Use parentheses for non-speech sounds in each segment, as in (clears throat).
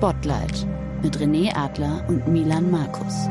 Spotlight mit René Adler und Milan Markus.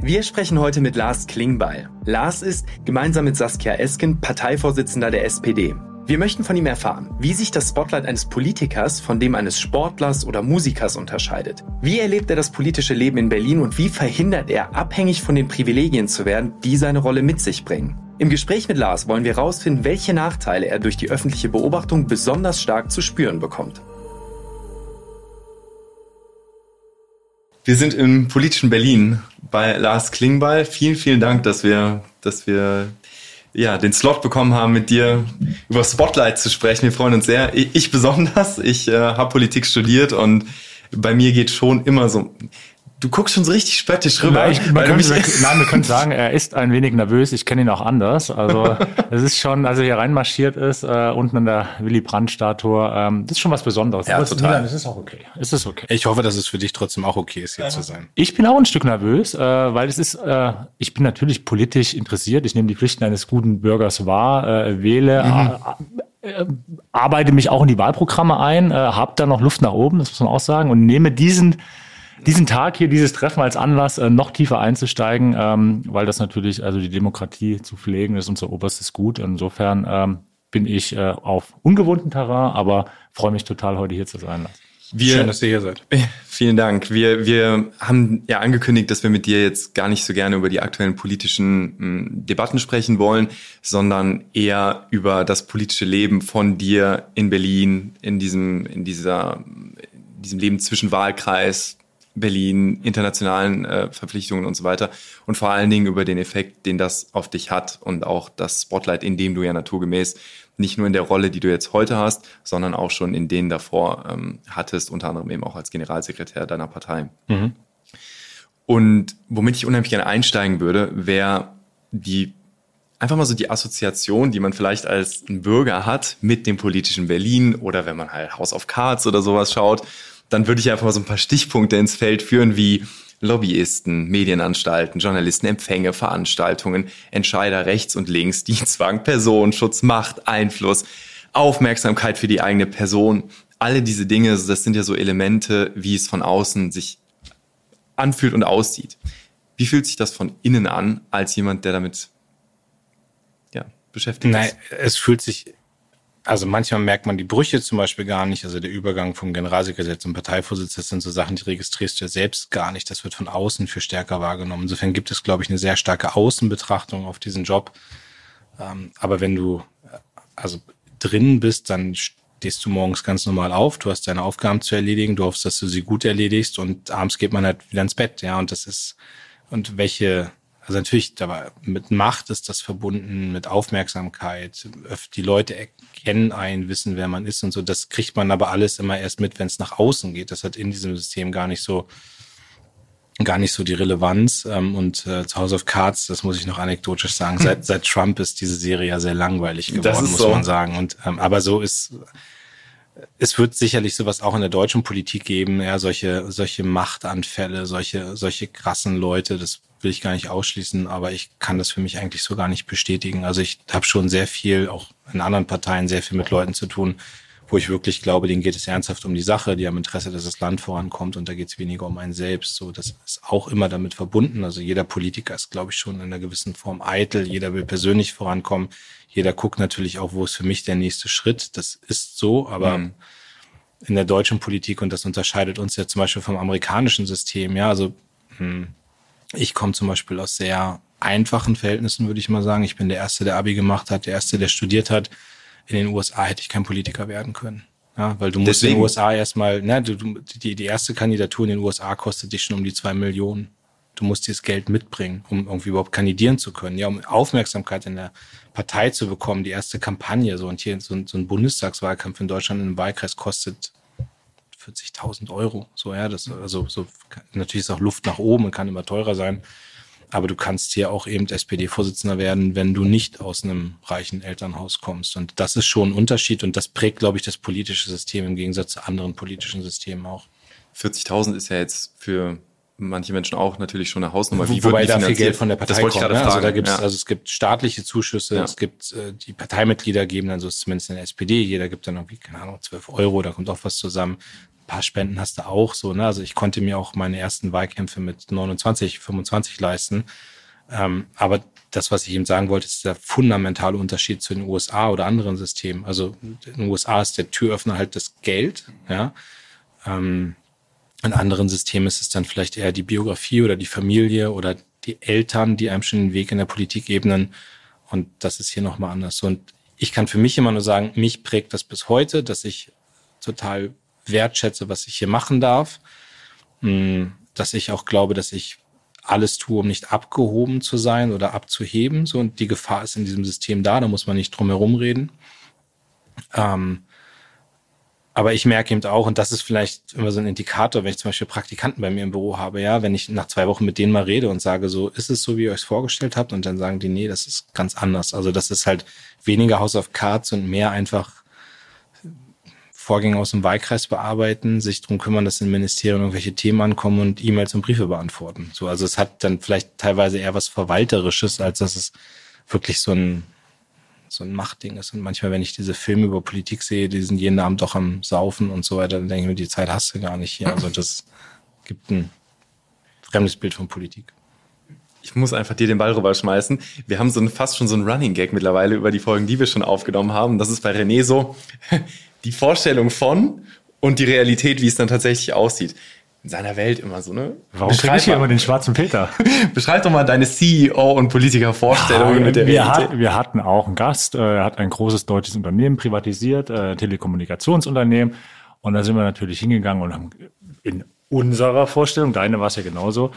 Wir sprechen heute mit Lars Klingbeil. Lars ist gemeinsam mit Saskia Esken Parteivorsitzender der SPD. Wir möchten von ihm erfahren, wie sich das Spotlight eines Politikers von dem eines Sportlers oder Musikers unterscheidet. Wie erlebt er das politische Leben in Berlin und wie verhindert er, abhängig von den Privilegien zu werden, die seine Rolle mit sich bringen? Im Gespräch mit Lars wollen wir herausfinden, welche Nachteile er durch die öffentliche Beobachtung besonders stark zu spüren bekommt. Wir sind im politischen Berlin bei Lars Klingbeil. Vielen, vielen Dank, dass wir, dass wir ja, den Slot bekommen haben, mit dir über Spotlight zu sprechen. Wir freuen uns sehr. Ich besonders. Ich äh, habe Politik studiert und bei mir geht schon immer so Du guckst schon so richtig spöttisch rüber. Nein, ich, man könnte, nein, wir können (laughs) sagen, er ist ein wenig nervös. Ich kenne ihn auch anders. Also es ist schon, als er hier reinmarschiert ist, äh, unten in der Willy Brandt-Statue, ähm, das ist schon was Besonderes. Ja, total. Milan, es ist auch okay. Es ist okay. Ich hoffe, dass es für dich trotzdem auch okay ist, hier ja. zu sein. Ich bin auch ein Stück nervös, äh, weil es ist, äh, ich bin natürlich politisch interessiert. Ich nehme die Pflichten eines guten Bürgers wahr, äh, wähle, mhm. Äh, arbeite mich auch in die Wahlprogramme ein, äh, habe da noch Luft nach oben, das muss man auch sagen, und nehme diesen diesen Tag hier, dieses Treffen als Anlass, äh, noch tiefer einzusteigen, ähm, weil das natürlich, also die Demokratie zu pflegen, ist unser oberstes Gut. Insofern ähm, bin ich äh, auf ungewohnten Terrain, aber freue mich total, heute hier zu sein. Wir, Schön, dass ihr hier seid. (laughs) Vielen Dank. Wir, wir haben ja angekündigt, dass wir mit dir jetzt gar nicht so gerne über die aktuellen politischen mh, Debatten sprechen wollen, sondern eher über das politische Leben von dir in Berlin, in diesem, in dieser, in diesem Leben zwischen Wahlkreis, Berlin, internationalen äh, Verpflichtungen und so weiter. Und vor allen Dingen über den Effekt, den das auf dich hat und auch das Spotlight, in dem du ja naturgemäß nicht nur in der Rolle, die du jetzt heute hast, sondern auch schon in denen davor ähm, hattest, unter anderem eben auch als Generalsekretär deiner Partei. Mhm. Und womit ich unheimlich gerne einsteigen würde, wäre die einfach mal so die Assoziation, die man vielleicht als Bürger hat mit dem politischen Berlin oder wenn man halt House of Cards oder sowas schaut dann würde ich einfach mal so ein paar Stichpunkte ins Feld führen, wie Lobbyisten, Medienanstalten, Journalisten, Empfänge, Veranstaltungen, Entscheider rechts und links, Dienstwagen, Personenschutz, Macht, Einfluss, Aufmerksamkeit für die eigene Person. Alle diese Dinge, das sind ja so Elemente, wie es von außen sich anfühlt und aussieht. Wie fühlt sich das von innen an, als jemand, der damit ja, beschäftigt Nein, ist? Es fühlt sich also manchmal merkt man die Brüche zum Beispiel gar nicht. Also der Übergang vom Generalsekretär zum Parteivorsitz, das sind so Sachen, die registrierst du ja selbst gar nicht. Das wird von außen für stärker wahrgenommen. Insofern gibt es, glaube ich, eine sehr starke Außenbetrachtung auf diesen Job. Ähm, aber wenn du äh, also drin bist, dann stehst du morgens ganz normal auf. Du hast deine Aufgaben zu erledigen. Du hoffst, dass du sie gut erledigst und abends geht man halt wieder ins Bett. Ja, und das ist, und welche also natürlich, aber mit Macht ist das verbunden, mit Aufmerksamkeit. Die Leute erkennen einen, wissen, wer man ist und so. Das kriegt man aber alles immer erst mit, wenn es nach außen geht. Das hat in diesem System gar nicht so, gar nicht so die Relevanz. Ähm, und äh, zu House of Cards, das muss ich noch anekdotisch sagen, seit, seit Trump ist diese Serie ja sehr langweilig geworden, muss so. man sagen. Und ähm, aber so ist es wird sicherlich sowas auch in der deutschen Politik geben, ja, solche, solche Machtanfälle, solche, solche krassen Leute, das will ich gar nicht ausschließen, aber ich kann das für mich eigentlich so gar nicht bestätigen. Also ich habe schon sehr viel, auch in anderen Parteien, sehr viel mit Leuten zu tun, wo ich wirklich glaube, denen geht es ernsthaft um die Sache, die haben Interesse, dass das Land vorankommt und da geht es weniger um einen selbst. So, das ist auch immer damit verbunden. Also jeder Politiker ist, glaube ich, schon in einer gewissen Form eitel. Jeder will persönlich vorankommen. Jeder guckt natürlich auch, wo ist für mich der nächste Schritt. Das ist so, aber mhm. in der deutschen Politik und das unterscheidet uns ja zum Beispiel vom amerikanischen System. Ja, also hm, ich komme zum Beispiel aus sehr einfachen Verhältnissen, würde ich mal sagen. Ich bin der Erste, der Abi gemacht hat, der Erste, der studiert hat. In den USA hätte ich kein Politiker werden können. Ja, weil du musst Deswegen. in den USA erstmal, ne, du, die, die erste Kandidatur in den USA kostet dich schon um die zwei Millionen. Du musst dieses Geld mitbringen, um irgendwie überhaupt kandidieren zu können. Ja, um Aufmerksamkeit in der Partei zu bekommen, die erste Kampagne, so und hier so, so ein Bundestagswahlkampf in Deutschland in einem Wahlkreis kostet 40.000 Euro. So, ja, das, also, so, natürlich ist auch Luft nach oben und kann immer teurer sein. Aber du kannst hier auch eben SPD-Vorsitzender werden, wenn du nicht aus einem reichen Elternhaus kommst. Und das ist schon ein Unterschied und das prägt, glaube ich, das politische System im Gegensatz zu anderen politischen Systemen auch. 40.000 ist ja jetzt für manche Menschen auch natürlich schon eine Hausnummer. Wie Wobei da viel Geld von der Partei kommt. Ne? Also da gibt's, ja. also es gibt staatliche Zuschüsse, ja. es gibt äh, die Parteimitglieder geben dann so zumindest in der SPD, jeder gibt dann irgendwie, keine Ahnung, 12 Euro, da kommt auch was zusammen. Paar Spenden hast du auch so, ne? Also ich konnte mir auch meine ersten Wahlkämpfe mit 29, 25 leisten. Ähm, aber das, was ich eben sagen wollte, ist der fundamentale Unterschied zu den USA oder anderen Systemen. Also in den USA ist der Türöffner halt das Geld, ja. Ähm, in anderen Systemen ist es dann vielleicht eher die Biografie oder die Familie oder die Eltern, die einem schon den Weg in der Politik ebnen. Und das ist hier nochmal anders. Und ich kann für mich immer nur sagen, mich prägt das bis heute, dass ich total wertschätze, was ich hier machen darf. Hm, dass ich auch glaube, dass ich alles tue, um nicht abgehoben zu sein oder abzuheben. So, und die Gefahr ist in diesem System da, da muss man nicht drum herum reden. Ähm, aber ich merke eben auch, und das ist vielleicht immer so ein Indikator, wenn ich zum Beispiel Praktikanten bei mir im Büro habe, ja, wenn ich nach zwei Wochen mit denen mal rede und sage, so, ist es so, wie ihr euch vorgestellt habt? Und dann sagen die, nee, das ist ganz anders. Also das ist halt weniger House of Cards und mehr einfach Vorgänge aus dem Wahlkreis bearbeiten, sich drum kümmern, dass in Ministerien irgendwelche Themen ankommen und E-Mails und Briefe beantworten. So, also es hat dann vielleicht teilweise eher was Verwalterisches, als dass es wirklich so ein, so ein Machtding ist. Und manchmal, wenn ich diese Filme über Politik sehe, die sind jeden Abend doch am Saufen und so weiter, dann denke ich mir, die Zeit hast du gar nicht hier. Also das gibt ein fremdes Bild von Politik ich muss einfach dir den Ball rüberschmeißen. Wir haben so ein, fast schon so ein Running Gag mittlerweile über die Folgen, die wir schon aufgenommen haben. Das ist bei René so die Vorstellung von und die Realität, wie es dann tatsächlich aussieht. In seiner Welt immer so, ne? Warum kriege ich hier immer den schwarzen Peter? (laughs) Beschreib doch mal deine CEO- und Politiker-Vorstellungen ja, mit der wir Realität. Hat, wir hatten auch einen Gast, äh, er hat ein großes deutsches Unternehmen privatisiert, äh, Telekommunikationsunternehmen. Und da sind wir natürlich hingegangen und haben in unserer Vorstellung, deine war es ja genauso,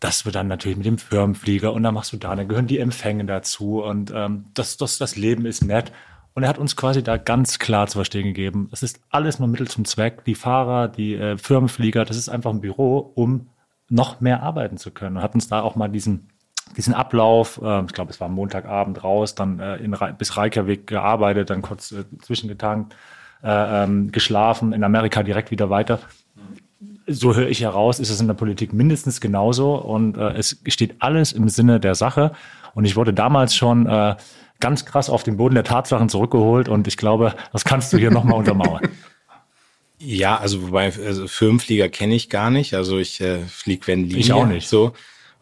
dass wir dann natürlich mit dem Firmenflieger und dann machst du da, dann gehören die Empfänge dazu und ähm, das, das, das Leben ist nett. Und er hat uns quasi da ganz klar zu verstehen gegeben, es ist alles nur Mittel zum Zweck. Die Fahrer, die äh, Firmenflieger, das ist einfach ein Büro, um noch mehr arbeiten zu können. Und hat uns da auch mal diesen, diesen Ablauf, äh, ich glaube, es war Montagabend raus, dann äh, in, bis Reykjavik gearbeitet, dann kurz äh, zwischengetankt, äh, ähm, geschlafen, in Amerika direkt wieder weiter so höre ich heraus, ist es in der Politik mindestens genauso und äh, es steht alles im Sinne der Sache. Und ich wurde damals schon äh, ganz krass auf den Boden der Tatsachen zurückgeholt und ich glaube, das kannst du hier nochmal (laughs) untermauern. Ja, also wobei also Firmenflieger kenne ich gar nicht. Also ich äh, fliege wenn Linie. Ich auch nicht. So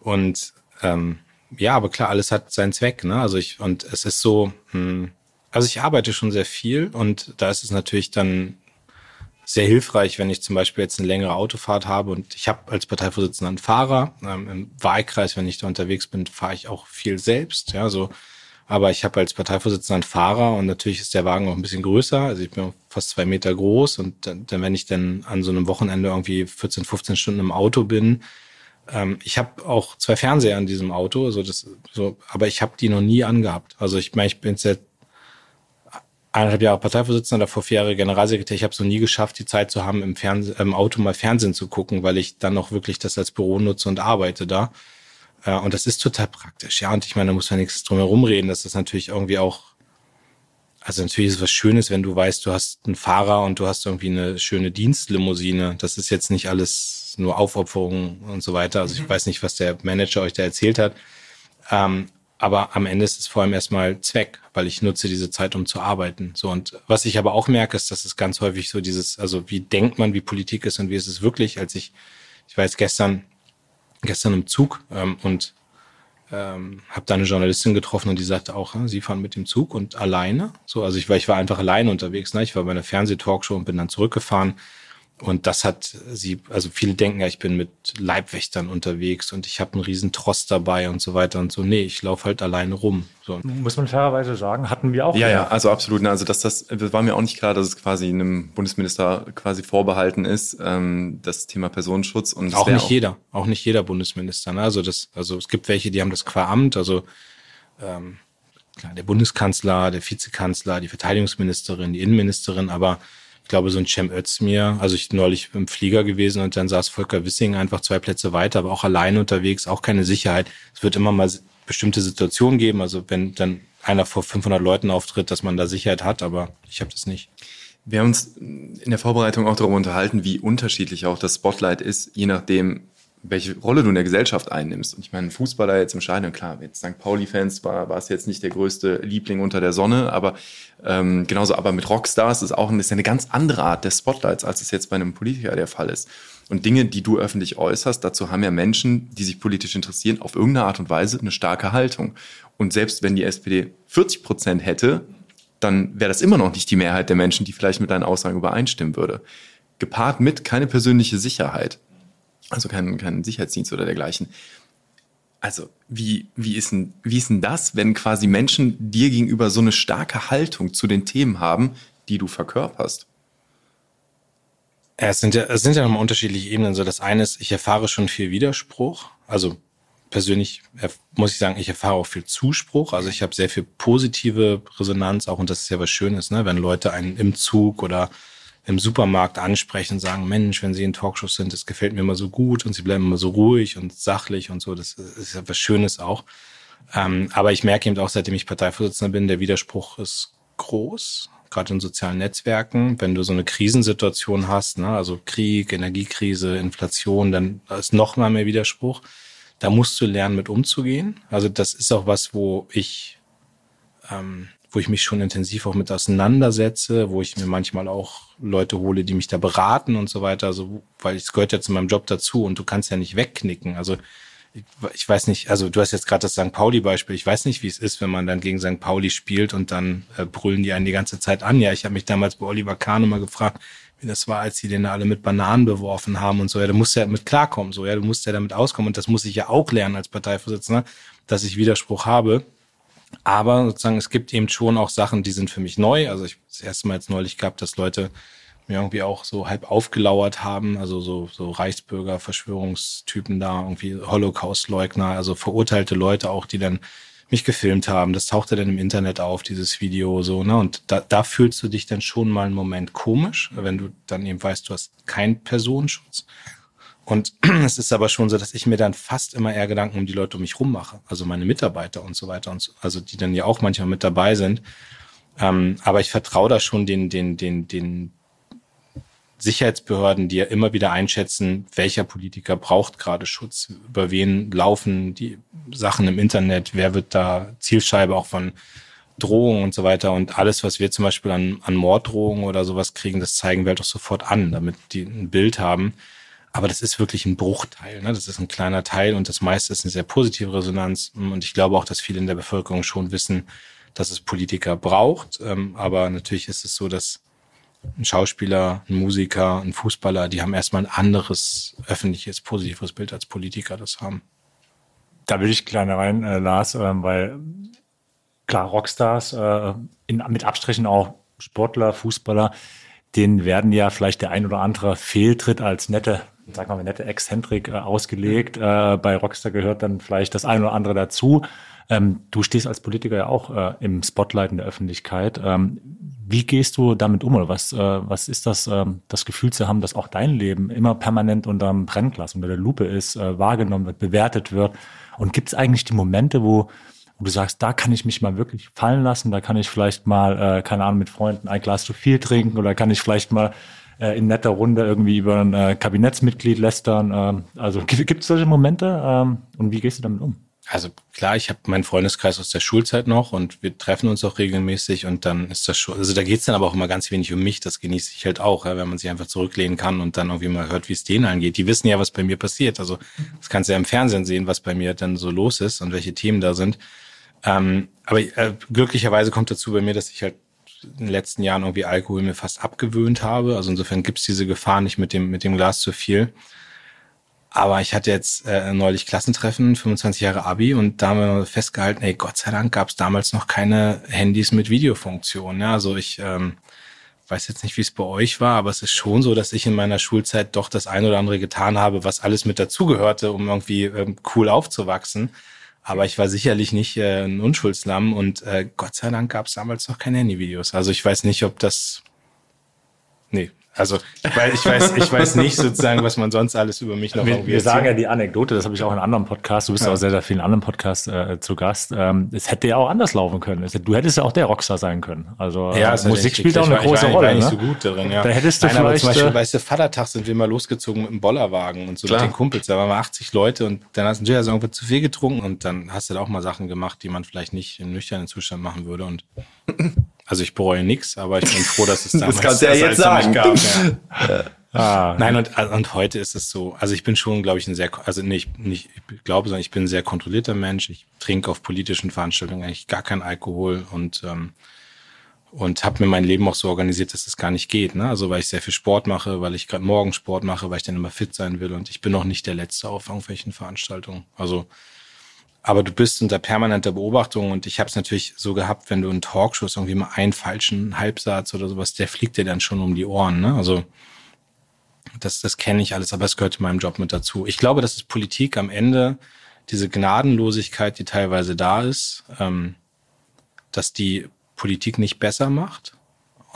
und ähm, ja, aber klar, alles hat seinen Zweck. Ne? Also ich und es ist so. Hm, also ich arbeite schon sehr viel und da ist es natürlich dann sehr hilfreich, wenn ich zum Beispiel jetzt eine längere Autofahrt habe und ich habe als Parteivorsitzender einen Fahrer. Ähm, Im Wahlkreis, wenn ich da unterwegs bin, fahre ich auch viel selbst. Ja, so. Aber ich habe als Parteivorsitzender einen Fahrer und natürlich ist der Wagen auch ein bisschen größer. Also ich bin fast zwei Meter groß und dann, wenn ich dann an so einem Wochenende irgendwie 14, 15 Stunden im Auto bin, ähm, ich habe auch zwei Fernseher in diesem Auto, also das so, aber ich habe die noch nie angehabt. Also ich meine, ich bin jetzt eineinhalb Jahre Parteivorsitzender, davor vier Jahre Generalsekretär. Ich habe es noch nie geschafft, die Zeit zu haben, im, Fernseh im Auto mal Fernsehen zu gucken, weil ich dann auch wirklich das als Büro nutze und arbeite da. Äh, und das ist total praktisch. Ja, und ich meine, da muss man nichts drum herum reden. Das ist natürlich irgendwie auch, also natürlich ist es was Schönes, wenn du weißt, du hast einen Fahrer und du hast irgendwie eine schöne Dienstlimousine. Das ist jetzt nicht alles nur Aufopferung und so weiter. Also ich weiß nicht, was der Manager euch da erzählt hat. Ähm, aber am Ende ist es vor allem erstmal Zweck, weil ich nutze diese Zeit, um zu arbeiten. So und was ich aber auch merke, ist, dass es ganz häufig so dieses, also wie denkt man, wie Politik ist und wie ist es wirklich, als ich, ich jetzt gestern, gestern im Zug ähm, und ähm, habe da eine Journalistin getroffen und die sagte auch, sie fahren mit dem Zug und alleine. So, also ich war, ich war einfach alleine unterwegs. Ne? Ich war bei einer Fernsehtalkshow und bin dann zurückgefahren und das hat sie, also viele denken ja, ich bin mit Leibwächtern unterwegs und ich habe einen riesen Tross dabei und so weiter und so. Nee, ich laufe halt alleine rum. So. Muss man fairerweise sagen, hatten wir auch. Ja, ja, also absolut. Also das, das, das war mir auch nicht klar, dass es quasi einem Bundesminister quasi vorbehalten ist, ähm, das Thema Personenschutz. Und auch nicht auch jeder, auch nicht jeder Bundesminister. Ne? Also das, also es gibt welche, die haben das qua Amt, also ähm, klar, der Bundeskanzler, der Vizekanzler, die Verteidigungsministerin, die Innenministerin, aber ich glaube, so ein Cem Özdemir, also ich neulich im Flieger gewesen und dann saß Volker Wissing einfach zwei Plätze weiter, aber auch alleine unterwegs, auch keine Sicherheit. Es wird immer mal bestimmte Situationen geben, also wenn dann einer vor 500 Leuten auftritt, dass man da Sicherheit hat, aber ich habe das nicht. Wir haben uns in der Vorbereitung auch darüber unterhalten, wie unterschiedlich auch das Spotlight ist, je nachdem, welche Rolle du in der Gesellschaft einnimmst. Und ich meine, Fußballer jetzt im Stadion, klar, jetzt St. Pauli-Fans war, war es jetzt nicht der größte Liebling unter der Sonne, aber ähm, genauso aber mit Rockstars ist auch ist eine ganz andere Art des Spotlights, als es jetzt bei einem Politiker der Fall ist. Und Dinge, die du öffentlich äußerst, dazu haben ja Menschen, die sich politisch interessieren, auf irgendeine Art und Weise eine starke Haltung. Und selbst wenn die SPD 40 Prozent hätte, dann wäre das immer noch nicht die Mehrheit der Menschen, die vielleicht mit deinen Aussagen übereinstimmen würde. Gepaart mit keine persönliche Sicherheit, also kein, kein Sicherheitsdienst oder dergleichen. Also, wie, wie, ist denn, wie ist denn das, wenn quasi Menschen dir gegenüber so eine starke Haltung zu den Themen haben, die du verkörperst? Es sind ja, es sind ja nochmal unterschiedliche Ebenen. So, das eine ist, ich erfahre schon viel Widerspruch. Also persönlich muss ich sagen, ich erfahre auch viel Zuspruch. Also ich habe sehr viel positive Resonanz auch und das ist ja was Schönes, ne? wenn Leute einen im Zug oder im Supermarkt ansprechen und sagen, Mensch, wenn Sie in Talkshows sind, das gefällt mir immer so gut und Sie bleiben immer so ruhig und sachlich und so. Das ist ja was Schönes auch. Ähm, aber ich merke eben auch, seitdem ich Parteivorsitzender bin, der Widerspruch ist groß gerade in sozialen Netzwerken, wenn du so eine Krisensituation hast, ne, also Krieg, Energiekrise, Inflation, dann ist noch mal mehr Widerspruch. Da musst du lernen, mit umzugehen. Also das ist auch was, wo ich, ähm, wo ich mich schon intensiv auch mit auseinandersetze, wo ich mir manchmal auch Leute hole, die mich da beraten und so weiter. Also, weil es gehört ja zu meinem Job dazu und du kannst ja nicht wegknicken. Also ich weiß nicht, also du hast jetzt gerade das St. Pauli-Beispiel. Ich weiß nicht, wie es ist, wenn man dann gegen St. Pauli spielt und dann äh, brüllen die einen die ganze Zeit an. Ja, ich habe mich damals bei Oliver Kahn mal gefragt, wie das war, als sie den alle mit Bananen beworfen haben und so. Ja, du musst ja mit klarkommen, so. Ja, du musst ja damit auskommen. Und das muss ich ja auch lernen als Parteivorsitzender, dass ich Widerspruch habe. Aber sozusagen, es gibt eben schon auch Sachen, die sind für mich neu. Also ich das erste Mal jetzt neulich gehabt, dass Leute mir irgendwie auch so halb aufgelauert haben, also so, so Reichsbürger, Verschwörungstypen da, irgendwie Holocaust-Leugner, also verurteilte Leute auch, die dann mich gefilmt haben. Das tauchte dann im Internet auf, dieses Video so, ne? Und da, da fühlst du dich dann schon mal einen Moment komisch, wenn du dann eben weißt, du hast keinen Personenschutz. Und (clears throat) es ist aber schon so, dass ich mir dann fast immer eher Gedanken um die Leute um mich rum mache, also meine Mitarbeiter und so weiter und so, also die dann ja auch manchmal mit dabei sind. Ähm, aber ich vertraue da schon den, den, den, den Sicherheitsbehörden, die ja immer wieder einschätzen, welcher Politiker braucht gerade Schutz, über wen laufen die Sachen im Internet, wer wird da Zielscheibe auch von Drohungen und so weiter. Und alles, was wir zum Beispiel an, an Morddrohungen oder sowas kriegen, das zeigen wir halt auch sofort an, damit die ein Bild haben. Aber das ist wirklich ein Bruchteil. Ne? Das ist ein kleiner Teil und das meiste ist eine sehr positive Resonanz. Und ich glaube auch, dass viele in der Bevölkerung schon wissen, dass es Politiker braucht. Ähm, aber natürlich ist es so, dass ein Schauspieler, ein Musiker, ein Fußballer, die haben erstmal ein anderes öffentliches, positives Bild als Politiker das haben. Da will ich kleiner rein, äh, Lars, äh, weil klar, Rockstars, äh, in, mit Abstrichen auch Sportler, Fußballer, denen werden ja vielleicht der ein oder andere Fehltritt als nette, sag mal, nette Exzentrik äh, ausgelegt. Äh, bei Rockstar gehört dann vielleicht das ein oder andere dazu. Ähm, du stehst als Politiker ja auch äh, im Spotlight in der Öffentlichkeit. Ähm, wie gehst du damit um oder was, äh, was ist das, äh, das Gefühl zu haben, dass auch dein Leben immer permanent unter dem Brennglas, unter der Lupe ist, äh, wahrgenommen wird, bewertet wird? Und gibt es eigentlich die Momente, wo, wo du sagst, da kann ich mich mal wirklich fallen lassen, da kann ich vielleicht mal, äh, keine Ahnung, mit Freunden ein Glas zu viel trinken oder kann ich vielleicht mal äh, in netter Runde irgendwie über ein äh, Kabinettsmitglied lästern? Äh, also gibt es solche Momente äh, und wie gehst du damit um? Also klar, ich habe meinen Freundeskreis aus der Schulzeit noch und wir treffen uns auch regelmäßig und dann ist das schon, also da geht's dann aber auch immer ganz wenig um mich, das genieße ich halt auch, ja, wenn man sich einfach zurücklehnen kann und dann irgendwie mal hört, wie es denen angeht. Die wissen ja, was bei mir passiert. Also das kannst du ja im Fernsehen sehen, was bei mir dann so los ist und welche Themen da sind. Ähm, aber äh, glücklicherweise kommt dazu bei mir, dass ich halt in den letzten Jahren irgendwie Alkohol mir fast abgewöhnt habe. Also insofern gibt's diese Gefahr nicht mit dem, mit dem Glas zu viel. Aber ich hatte jetzt äh, neulich Klassentreffen, 25 Jahre Abi, und da haben wir festgehalten, ey, Gott sei Dank gab es damals noch keine Handys mit Videofunktion. Ja, also ich ähm, weiß jetzt nicht, wie es bei euch war, aber es ist schon so, dass ich in meiner Schulzeit doch das ein oder andere getan habe, was alles mit dazugehörte, um irgendwie ähm, cool aufzuwachsen. Aber ich war sicherlich nicht äh, ein Unschuldslamm und äh, Gott sei Dank gab es damals noch keine Handyvideos. Also ich weiß nicht, ob das. Also ich weiß, ich weiß, ich weiß nicht sozusagen, was man sonst alles über mich noch wir, wir sagen ja die Anekdote, das habe ich auch in anderen Podcasts, du bist ja. auch sehr, sehr vielen anderen Podcasts äh, zu Gast. Ähm, es hätte ja auch anders laufen können. Es, du hättest ja auch der Rockstar sein können. Also Ja, äh, ja Musik spielt auch eine wirklich. große ich war, Rolle. Ich war nicht ne? so gut darin, ja. Da hättest du Nein, aber vielleicht, zum Beispiel, äh, weißt du, Vatertag sind wir mal losgezogen mit dem Bollerwagen und so Klar. mit den Kumpels. Da waren wir 80 Leute und dann hast du natürlich also irgendwo zu viel getrunken und dann hast du da auch mal Sachen gemacht, die man vielleicht nicht im nüchternen Zustand machen würde. Und also ich bereue nichts, aber ich bin froh, dass es (laughs) damals kannst du ja das jetzt sagen. Gab, ja. (laughs) Ah, Nein, und, und heute ist es so, also ich bin schon, glaube ich, ein sehr, also nicht, nicht, ich glaube, sondern ich bin ein sehr kontrollierter Mensch. Ich trinke auf politischen Veranstaltungen eigentlich gar keinen Alkohol und, ähm, und habe mir mein Leben auch so organisiert, dass das gar nicht geht. Ne? Also weil ich sehr viel Sport mache, weil ich gerade morgen Sport mache, weil ich dann immer fit sein will und ich bin noch nicht der Letzte auf irgendwelchen Veranstaltungen. Also aber du bist unter permanenter Beobachtung und ich habe es natürlich so gehabt, wenn du in Talkshows irgendwie mal einen falschen Halbsatz oder sowas, der fliegt dir dann schon um die Ohren. Ne? Also das, das kenne ich alles, aber es gehört meinem Job mit dazu. Ich glaube, dass es Politik am Ende, diese Gnadenlosigkeit, die teilweise da ist, ähm, dass die Politik nicht besser macht.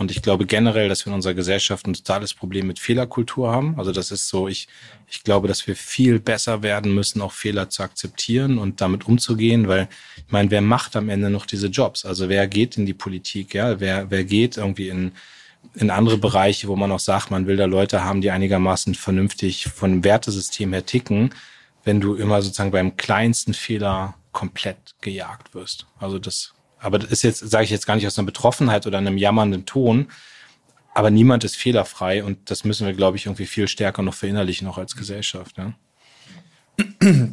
Und ich glaube generell, dass wir in unserer Gesellschaft ein totales Problem mit Fehlerkultur haben. Also das ist so, ich, ich glaube, dass wir viel besser werden müssen, auch Fehler zu akzeptieren und damit umzugehen, weil ich meine, wer macht am Ende noch diese Jobs? Also wer geht in die Politik, ja? Wer, wer geht irgendwie in, in andere Bereiche, wo man auch sagt, man will da Leute haben, die einigermaßen vernünftig von Wertesystem her ticken, wenn du immer sozusagen beim kleinsten Fehler komplett gejagt wirst. Also das, aber das ist jetzt, sage ich jetzt gar nicht aus einer Betroffenheit oder einem jammernden Ton, aber niemand ist fehlerfrei und das müssen wir, glaube ich, irgendwie viel stärker noch verinnerlichen, auch als Gesellschaft. Ja? (clears throat)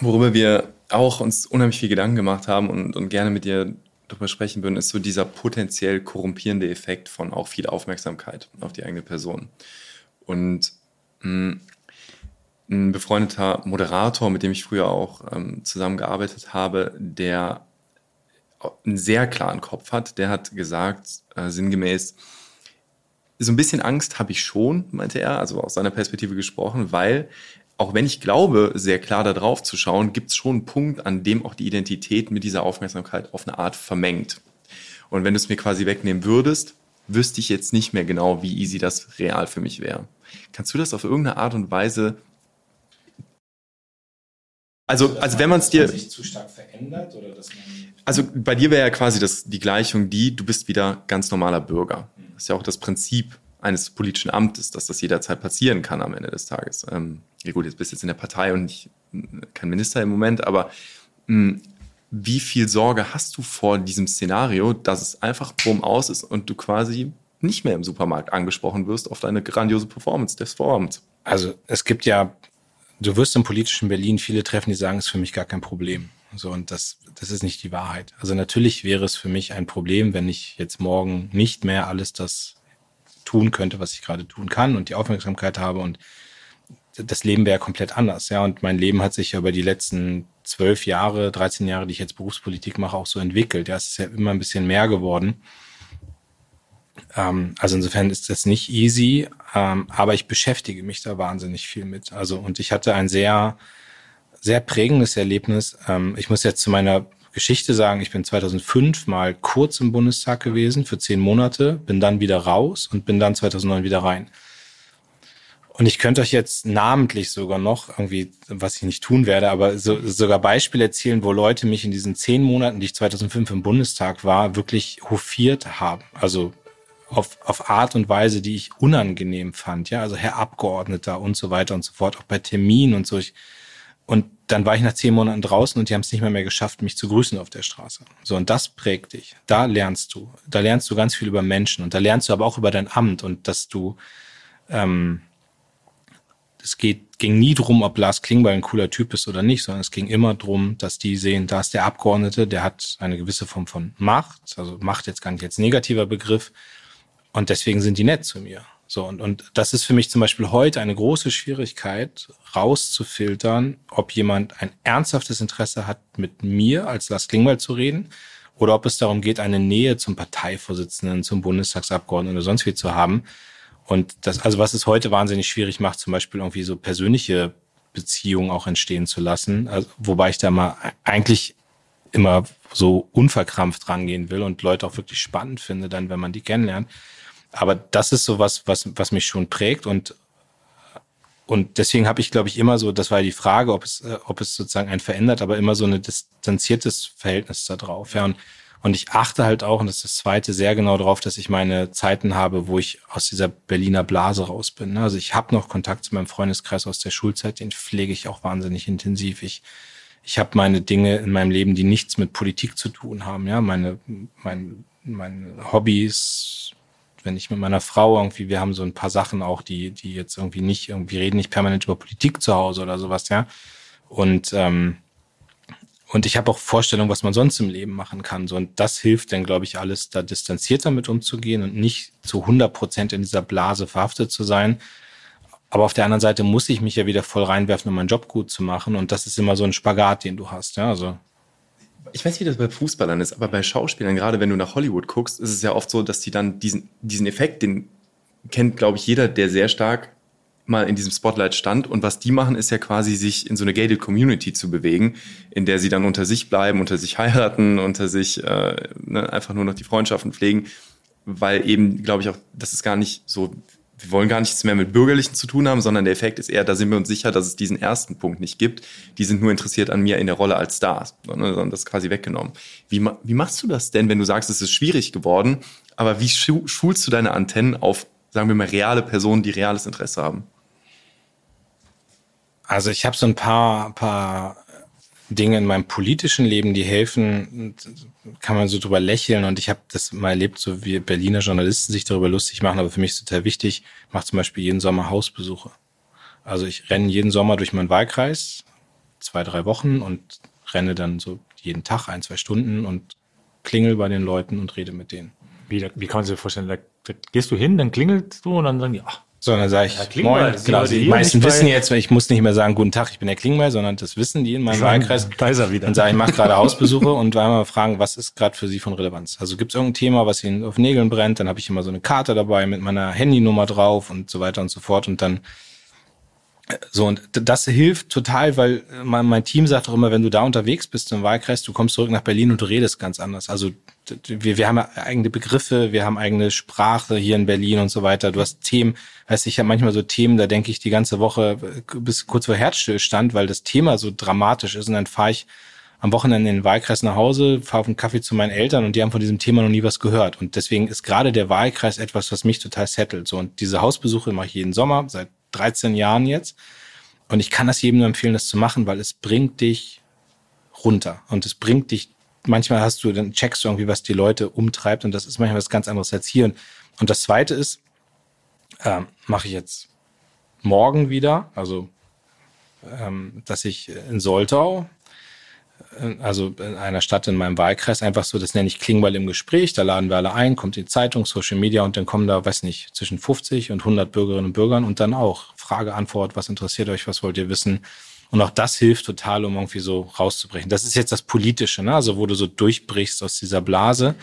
Worüber wir auch uns unheimlich viel Gedanken gemacht haben und, und gerne mit dir darüber sprechen würden, ist so dieser potenziell korrumpierende Effekt von auch viel Aufmerksamkeit auf die eigene Person. Und mh, ein befreundeter Moderator, mit dem ich früher auch ähm, zusammengearbeitet habe, der einen sehr klaren Kopf hat, der hat gesagt, äh, sinngemäß, so ein bisschen Angst habe ich schon, meinte er, also aus seiner Perspektive gesprochen, weil auch wenn ich glaube, sehr klar da drauf zu schauen, gibt es schon einen Punkt, an dem auch die Identität mit dieser Aufmerksamkeit auf eine Art vermengt. Und wenn du es mir quasi wegnehmen würdest, wüsste ich jetzt nicht mehr genau, wie easy das real für mich wäre. Kannst du das auf irgendeine Art und Weise also, also wenn man es dir, sich zu stark verändert oder dass man also bei dir wäre ja quasi das, die Gleichung die, du bist wieder ganz normaler Bürger. Das ist ja auch das Prinzip eines politischen Amtes, dass das jederzeit passieren kann am Ende des Tages. Ähm, ja gut, jetzt bist du jetzt in der Partei und nicht, kein Minister im Moment, aber mh, wie viel Sorge hast du vor diesem Szenario, dass es einfach bumm aus ist und du quasi nicht mehr im Supermarkt angesprochen wirst auf deine grandiose Performance des Vorabends? Also es gibt ja, du wirst im politischen Berlin viele treffen, die sagen, es ist für mich gar kein Problem. So, und das, das ist nicht die Wahrheit. Also natürlich wäre es für mich ein Problem, wenn ich jetzt morgen nicht mehr alles das tun könnte, was ich gerade tun kann und die Aufmerksamkeit habe und das Leben wäre komplett anders, ja. Und mein Leben hat sich ja über die letzten zwölf Jahre, 13 Jahre, die ich jetzt Berufspolitik mache, auch so entwickelt. Ja, es ist ja immer ein bisschen mehr geworden. Ähm, also insofern ist das nicht easy, ähm, aber ich beschäftige mich da wahnsinnig viel mit. Also und ich hatte ein sehr, sehr prägendes Erlebnis. Ähm, ich muss jetzt zu meiner Geschichte sagen, ich bin 2005 mal kurz im Bundestag gewesen für zehn Monate, bin dann wieder raus und bin dann 2009 wieder rein. Und ich könnte euch jetzt namentlich sogar noch irgendwie, was ich nicht tun werde, aber so, sogar Beispiele erzählen, wo Leute mich in diesen zehn Monaten, die ich 2005 im Bundestag war, wirklich hofiert haben. Also auf, auf Art und Weise, die ich unangenehm fand. Ja, also Herr Abgeordneter und so weiter und so fort, auch bei Terminen und so. Ich, und dann war ich nach zehn Monaten draußen und die haben es nicht mehr, mehr geschafft, mich zu grüßen auf der Straße. So, und das prägt dich. Da lernst du. Da lernst du ganz viel über Menschen und da lernst du aber auch über dein Amt und dass du, ähm, es geht, ging nie drum, ob Lars Klingbeil ein cooler Typ ist oder nicht, sondern es ging immer drum, dass die sehen, da ist der Abgeordnete, der hat eine gewisse Form von Macht, also Macht jetzt gar nicht als negativer Begriff, und deswegen sind die nett zu mir. So, und, und das ist für mich zum Beispiel heute eine große Schwierigkeit, rauszufiltern, ob jemand ein ernsthaftes Interesse hat, mit mir als Lars Klingbeil zu reden, oder ob es darum geht, eine Nähe zum Parteivorsitzenden, zum Bundestagsabgeordneten oder sonst wie zu haben. Und das, also was es heute wahnsinnig schwierig macht, zum Beispiel irgendwie so persönliche Beziehungen auch entstehen zu lassen, also, wobei ich da mal eigentlich immer so unverkrampft rangehen will und Leute auch wirklich spannend finde, dann, wenn man die kennenlernt. Aber das ist so was, was, was mich schon prägt und und deswegen habe ich, glaube ich, immer so, das war die Frage, ob es, äh, ob es sozusagen ein verändert, aber immer so ein distanziertes Verhältnis da drauf. Ja, und, und ich achte halt auch, und das ist das Zweite, sehr genau darauf, dass ich meine Zeiten habe, wo ich aus dieser Berliner Blase raus bin. Ne? Also ich habe noch Kontakt zu meinem Freundeskreis aus der Schulzeit, den pflege ich auch wahnsinnig intensiv. Ich, ich habe meine Dinge in meinem Leben, die nichts mit Politik zu tun haben. Ja, meine, mein, meine Hobbys, wenn ich mit meiner Frau irgendwie, wir haben so ein paar Sachen auch, die, die jetzt irgendwie nicht, irgendwie reden nicht permanent über Politik zu Hause oder sowas, ja. Und, ähm, und ich habe auch Vorstellungen, was man sonst im Leben machen kann. So, und das hilft dann, glaube ich, alles da distanzierter mit umzugehen und nicht zu 100 Prozent in dieser Blase verhaftet zu sein. Aber auf der anderen Seite muss ich mich ja wieder voll reinwerfen, um meinen Job gut zu machen. Und das ist immer so ein Spagat, den du hast. Ja, also ich weiß nicht, wie das bei Fußballern ist, aber bei Schauspielern, gerade wenn du nach Hollywood guckst, ist es ja oft so, dass die dann diesen, diesen Effekt, den kennt, glaube ich, jeder, der sehr stark mal in diesem Spotlight stand. Und was die machen, ist ja quasi, sich in so eine gated Community zu bewegen, in der sie dann unter sich bleiben, unter sich heiraten, unter sich äh, ne, einfach nur noch die Freundschaften pflegen. Weil eben, glaube ich, auch, das ist gar nicht so wir wollen gar nichts mehr mit Bürgerlichen zu tun haben, sondern der Effekt ist eher, da sind wir uns sicher, dass es diesen ersten Punkt nicht gibt. Die sind nur interessiert an mir in der Rolle als Star, sondern das quasi weggenommen. Wie, wie machst du das denn, wenn du sagst, es ist schwierig geworden, aber wie schulst du deine Antennen auf, sagen wir mal, reale Personen, die reales Interesse haben? Also ich habe so ein paar, paar Dinge in meinem politischen Leben, die helfen, kann man so drüber lächeln. Und ich habe das mal erlebt, so wie Berliner Journalisten sich darüber lustig machen, aber für mich ist total wichtig, ich mache zum Beispiel jeden Sommer Hausbesuche. Also ich renne jeden Sommer durch meinen Wahlkreis, zwei, drei Wochen und renne dann so jeden Tag ein, zwei Stunden und klingel bei den Leuten und rede mit denen. Wie, wie kann man sich vorstellen? Da gehst du hin, dann klingelst du und dann sagen die, ach, so, dann sage ich, ja, moin, genau, die meisten wissen jetzt, ich muss nicht mehr sagen, guten Tag, ich bin der Klingbeil, sondern das wissen die in meinem Wahlkreis. Da ist er wieder. Und sage, ich mache gerade Hausbesuche und einmal fragen, was ist gerade für Sie von Relevanz? Also gibt es irgendein Thema, was Ihnen auf Nägeln brennt, dann habe ich immer so eine Karte dabei mit meiner Handynummer drauf und so weiter und so fort und dann so, und das hilft total, weil mein, mein Team sagt auch immer, wenn du da unterwegs bist im Wahlkreis, du kommst zurück nach Berlin und du redest ganz anders. Also wir, wir haben eigene Begriffe, wir haben eigene Sprache hier in Berlin und so weiter. Du hast Themen, weiß ich, habe manchmal so Themen, da denke ich die ganze Woche bis kurz vor Herzstillstand, weil das Thema so dramatisch ist. Und dann fahre ich am Wochenende in den Wahlkreis nach Hause, fahre auf einen Kaffee zu meinen Eltern und die haben von diesem Thema noch nie was gehört. Und deswegen ist gerade der Wahlkreis etwas, was mich total settelt. So, und diese Hausbesuche mache ich jeden Sommer, seit 13 Jahren jetzt. Und ich kann das jedem nur empfehlen, das zu machen, weil es bringt dich runter und es bringt dich, manchmal hast du, dann checkst du irgendwie, was die Leute umtreibt und das ist manchmal was ganz anderes als hier. Und das zweite ist, ähm, mache ich jetzt morgen wieder, also ähm, dass ich in Soltau also in einer Stadt in meinem Wahlkreis, einfach so, das nenne ich Klingbeil im Gespräch, da laden wir alle ein, kommt die Zeitung, Social Media und dann kommen da, weiß nicht, zwischen 50 und 100 Bürgerinnen und Bürgern und dann auch Frage, Antwort, was interessiert euch, was wollt ihr wissen? Und auch das hilft total, um irgendwie so rauszubrechen. Das ist jetzt das Politische, ne? also wo du so durchbrichst aus dieser Blase.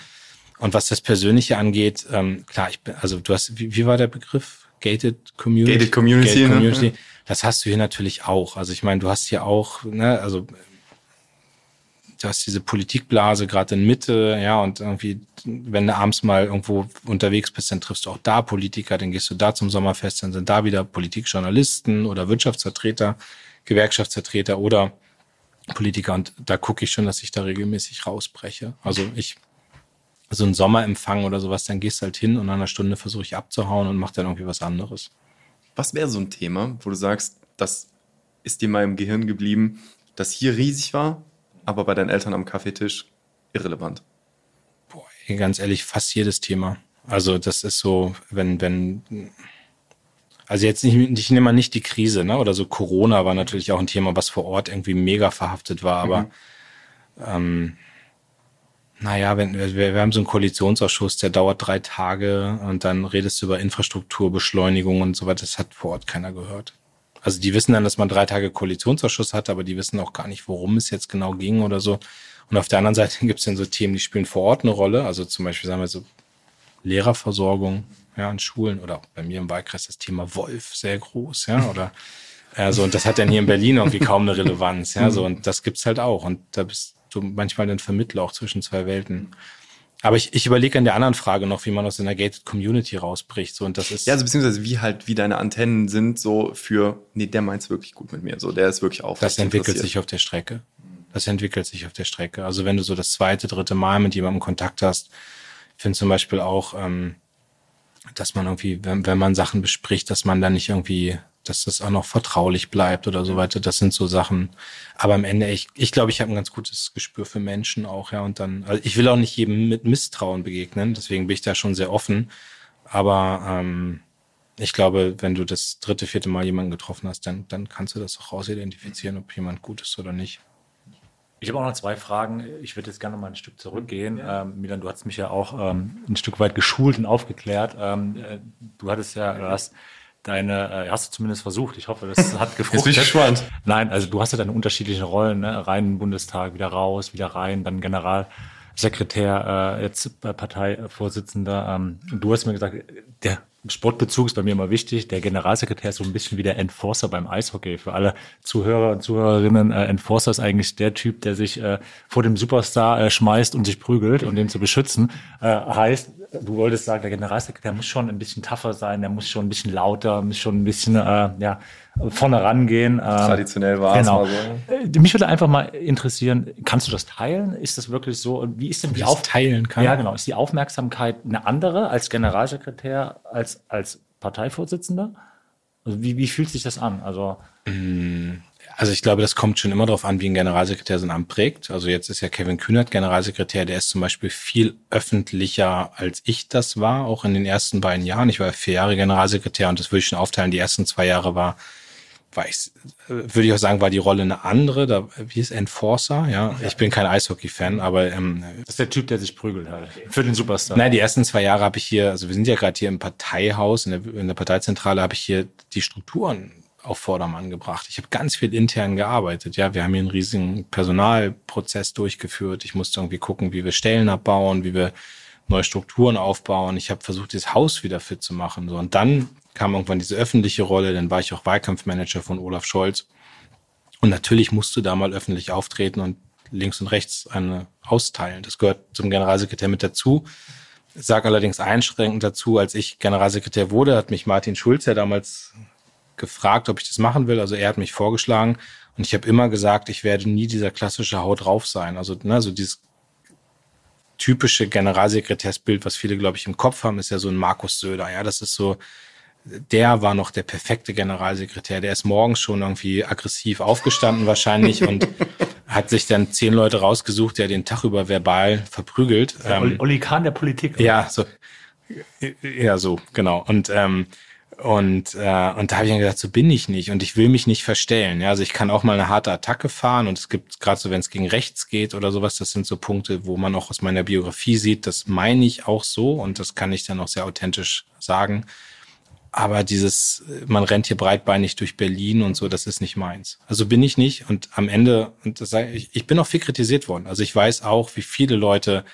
Und was das Persönliche angeht, ähm, klar, ich bin, also du hast, wie, wie war der Begriff? Gated Community? Gated Community. Gated Community. Ne? Das hast du hier natürlich auch. Also ich meine, du hast hier auch, ne, also du hast diese Politikblase gerade in Mitte, ja, und irgendwie, wenn du abends mal irgendwo unterwegs bist, dann triffst du auch da Politiker, dann gehst du da zum Sommerfest, dann sind da wieder Politikjournalisten oder Wirtschaftsvertreter, Gewerkschaftsvertreter oder Politiker und da gucke ich schon, dass ich da regelmäßig rausbreche. Also ich so ein Sommerempfang oder sowas, dann gehst du halt hin und nach einer Stunde versuche ich abzuhauen und mach dann irgendwie was anderes. Was wäre so ein Thema, wo du sagst, das ist dir mal im Gehirn geblieben, das hier riesig war, aber bei deinen Eltern am Kaffeetisch irrelevant? Boah, ganz ehrlich, fast jedes Thema. Also das ist so, wenn, wenn, also jetzt nicht, ich nehme mal nicht die Krise, ne? Oder so Corona war natürlich auch ein Thema, was vor Ort irgendwie mega verhaftet war, aber mhm. ähm, naja, wenn, wir, wir haben so einen Koalitionsausschuss, der dauert drei Tage und dann redest du über Infrastrukturbeschleunigung und so weiter. Das hat vor Ort keiner gehört. Also die wissen dann, dass man drei Tage Koalitionsausschuss hat, aber die wissen auch gar nicht, worum es jetzt genau ging oder so. Und auf der anderen Seite (laughs) gibt es dann so Themen, die spielen vor Ort eine Rolle. Also zum Beispiel sagen wir so Lehrerversorgung ja, an Schulen oder auch bei mir im Wahlkreis das Thema Wolf sehr groß, ja, oder also und das hat dann hier in Berlin irgendwie kaum eine Relevanz, ja, so und das gibt's halt auch und da bist du manchmal ein Vermittler auch zwischen zwei Welten. Aber ich, ich überlege an der anderen Frage noch, wie man aus einer Gated Community rausbricht. So, und das ist Ja, also beziehungsweise wie halt, wie deine Antennen sind, so für, nee, der meint's wirklich gut mit mir. So, der ist wirklich auf. das entwickelt sich auf der Strecke. Das entwickelt sich auf der Strecke. Also wenn du so das zweite, dritte Mal mit jemandem Kontakt hast, ich finde zum Beispiel auch, ähm, dass man irgendwie, wenn, wenn man Sachen bespricht, dass man dann nicht irgendwie dass das auch noch vertraulich bleibt oder so weiter. Das sind so Sachen. Aber am Ende, ich, ich glaube, ich habe ein ganz gutes Gespür für Menschen auch, ja. Und dann, also ich will auch nicht jedem mit Misstrauen begegnen, deswegen bin ich da schon sehr offen. Aber ähm, ich glaube, wenn du das dritte, vierte Mal jemanden getroffen hast, dann, dann kannst du das auch rausidentifizieren, ob jemand gut ist oder nicht. Ich habe auch noch zwei Fragen. Ich würde jetzt gerne noch mal ein Stück zurückgehen. Ja. Ähm, Milan, du hast mich ja auch ähm, ein Stück weit geschult und aufgeklärt. Ähm, äh, du hattest ja, du hast deine, äh, hast du zumindest versucht. Ich hoffe, das (laughs) hat gefruchtet. Jetzt bin ich gespannt. Nein, also du hast ja deine unterschiedlichen Rollen, ne? rein im Bundestag, wieder raus, wieder rein, dann Generalsekretär, äh, jetzt Parteivorsitzender. Ähm, du hast mir gesagt, der Sportbezug ist bei mir immer wichtig. Der Generalsekretär ist so ein bisschen wie der Enforcer beim Eishockey. Für alle Zuhörer und Zuhörerinnen, äh, Enforcer ist eigentlich der Typ, der sich äh, vor dem Superstar äh, schmeißt und sich prügelt um den zu beschützen. Äh, heißt, du wolltest sagen, der Generalsekretär muss schon ein bisschen tougher sein, der muss schon ein bisschen lauter, muss schon ein bisschen äh, ja, vorne rangehen. Ähm, Traditionell war genau. es mal so. Äh, mich würde einfach mal interessieren, kannst du das teilen? Ist das wirklich so? Wie ist denn die Auf teilen kann? Ja, genau. Ist die Aufmerksamkeit eine andere als Generalsekretär, als, als Parteivorsitzender? Also wie, wie fühlt sich das an? Also mm, also ich glaube, das kommt schon immer darauf an, wie ein Generalsekretär sein Amt prägt. Also jetzt ist ja Kevin Kühnert Generalsekretär, der ist zum Beispiel viel öffentlicher, als ich das war, auch in den ersten beiden Jahren. Ich war vier Jahre Generalsekretär und das würde ich schon aufteilen. Die ersten zwei Jahre war, war ich, würde ich auch sagen, war die Rolle eine andere. Da, wie ist Enforcer? Ja, ich bin kein Eishockey-Fan, aber ähm, das ist der Typ, der sich prügelt halt für den Superstar. Nein, die ersten zwei Jahre habe ich hier, also wir sind ja gerade hier im Parteihaus, in der, in der Parteizentrale habe ich hier die Strukturen auf Vordermann gebracht. Ich habe ganz viel intern gearbeitet. Ja, wir haben hier einen riesigen Personalprozess durchgeführt. Ich musste irgendwie gucken, wie wir Stellen abbauen, wie wir neue Strukturen aufbauen. Ich habe versucht, dieses Haus wieder fit zu machen. So und dann kam irgendwann diese öffentliche Rolle. Dann war ich auch Wahlkampfmanager von Olaf Scholz. Und natürlich musst du da mal öffentlich auftreten und links und rechts eine austeilen. Das gehört zum Generalsekretär mit dazu. Sage allerdings einschränkend dazu, als ich Generalsekretär wurde, hat mich Martin Schulz ja damals gefragt, ob ich das machen will. Also er hat mich vorgeschlagen und ich habe immer gesagt, ich werde nie dieser klassische Haut drauf sein. Also, ne, so dieses typische Generalsekretärsbild, was viele, glaube ich, im Kopf haben, ist ja so ein Markus Söder. Ja, das ist so, der war noch der perfekte Generalsekretär. Der ist morgens schon irgendwie aggressiv aufgestanden wahrscheinlich und (laughs) hat sich dann zehn Leute rausgesucht, der den Tag über verbal verprügelt. Der ähm, Olli Kahn der Politik. Ja, so. Ja, so, genau. Und ähm, und, äh, und da habe ich dann gesagt, so bin ich nicht und ich will mich nicht verstellen. Ja, also ich kann auch mal eine harte Attacke fahren und es gibt gerade so, wenn es gegen rechts geht oder sowas, das sind so Punkte, wo man auch aus meiner Biografie sieht, das meine ich auch so und das kann ich dann auch sehr authentisch sagen. Aber dieses, man rennt hier breitbeinig durch Berlin und so, das ist nicht meins. Also bin ich nicht und am Ende, und das sage ich, ich bin auch viel kritisiert worden. Also ich weiß auch, wie viele Leute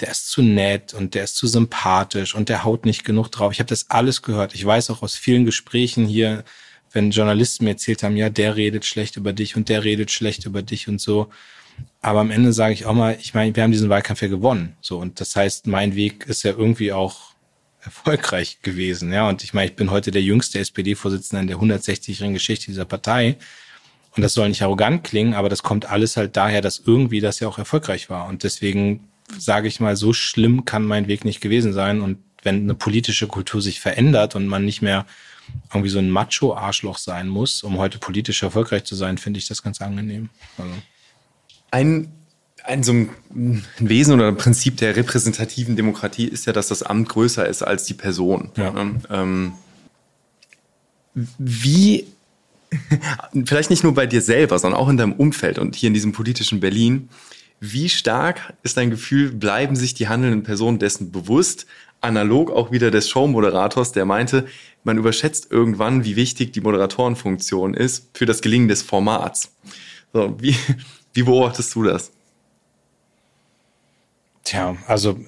der ist zu nett und der ist zu sympathisch und der haut nicht genug drauf. Ich habe das alles gehört. Ich weiß auch aus vielen Gesprächen hier, wenn Journalisten mir erzählt haben, ja, der redet schlecht über dich und der redet schlecht über dich und so. Aber am Ende sage ich auch mal, ich meine, wir haben diesen Wahlkampf ja gewonnen. So, und das heißt, mein Weg ist ja irgendwie auch erfolgreich gewesen. Ja, und ich meine, ich bin heute der jüngste SPD-Vorsitzende in der 160-jährigen Geschichte dieser Partei. Und das soll nicht arrogant klingen, aber das kommt alles halt daher, dass irgendwie das ja auch erfolgreich war. Und deswegen sage ich mal, so schlimm kann mein Weg nicht gewesen sein. Und wenn eine politische Kultur sich verändert und man nicht mehr irgendwie so ein Macho-Arschloch sein muss, um heute politisch erfolgreich zu sein, finde ich das ganz angenehm. Also. Ein, ein so ein Wesen oder ein Prinzip der repräsentativen Demokratie ist ja, dass das Amt größer ist als die Person. Ja. Ähm, wie, (laughs) vielleicht nicht nur bei dir selber, sondern auch in deinem Umfeld und hier in diesem politischen Berlin, wie stark ist dein Gefühl, bleiben sich die handelnden Personen dessen bewusst? Analog auch wieder des Showmoderators, der meinte, man überschätzt irgendwann, wie wichtig die Moderatorenfunktion ist für das Gelingen des Formats. So, wie, (laughs) wie beobachtest du das? Tja, also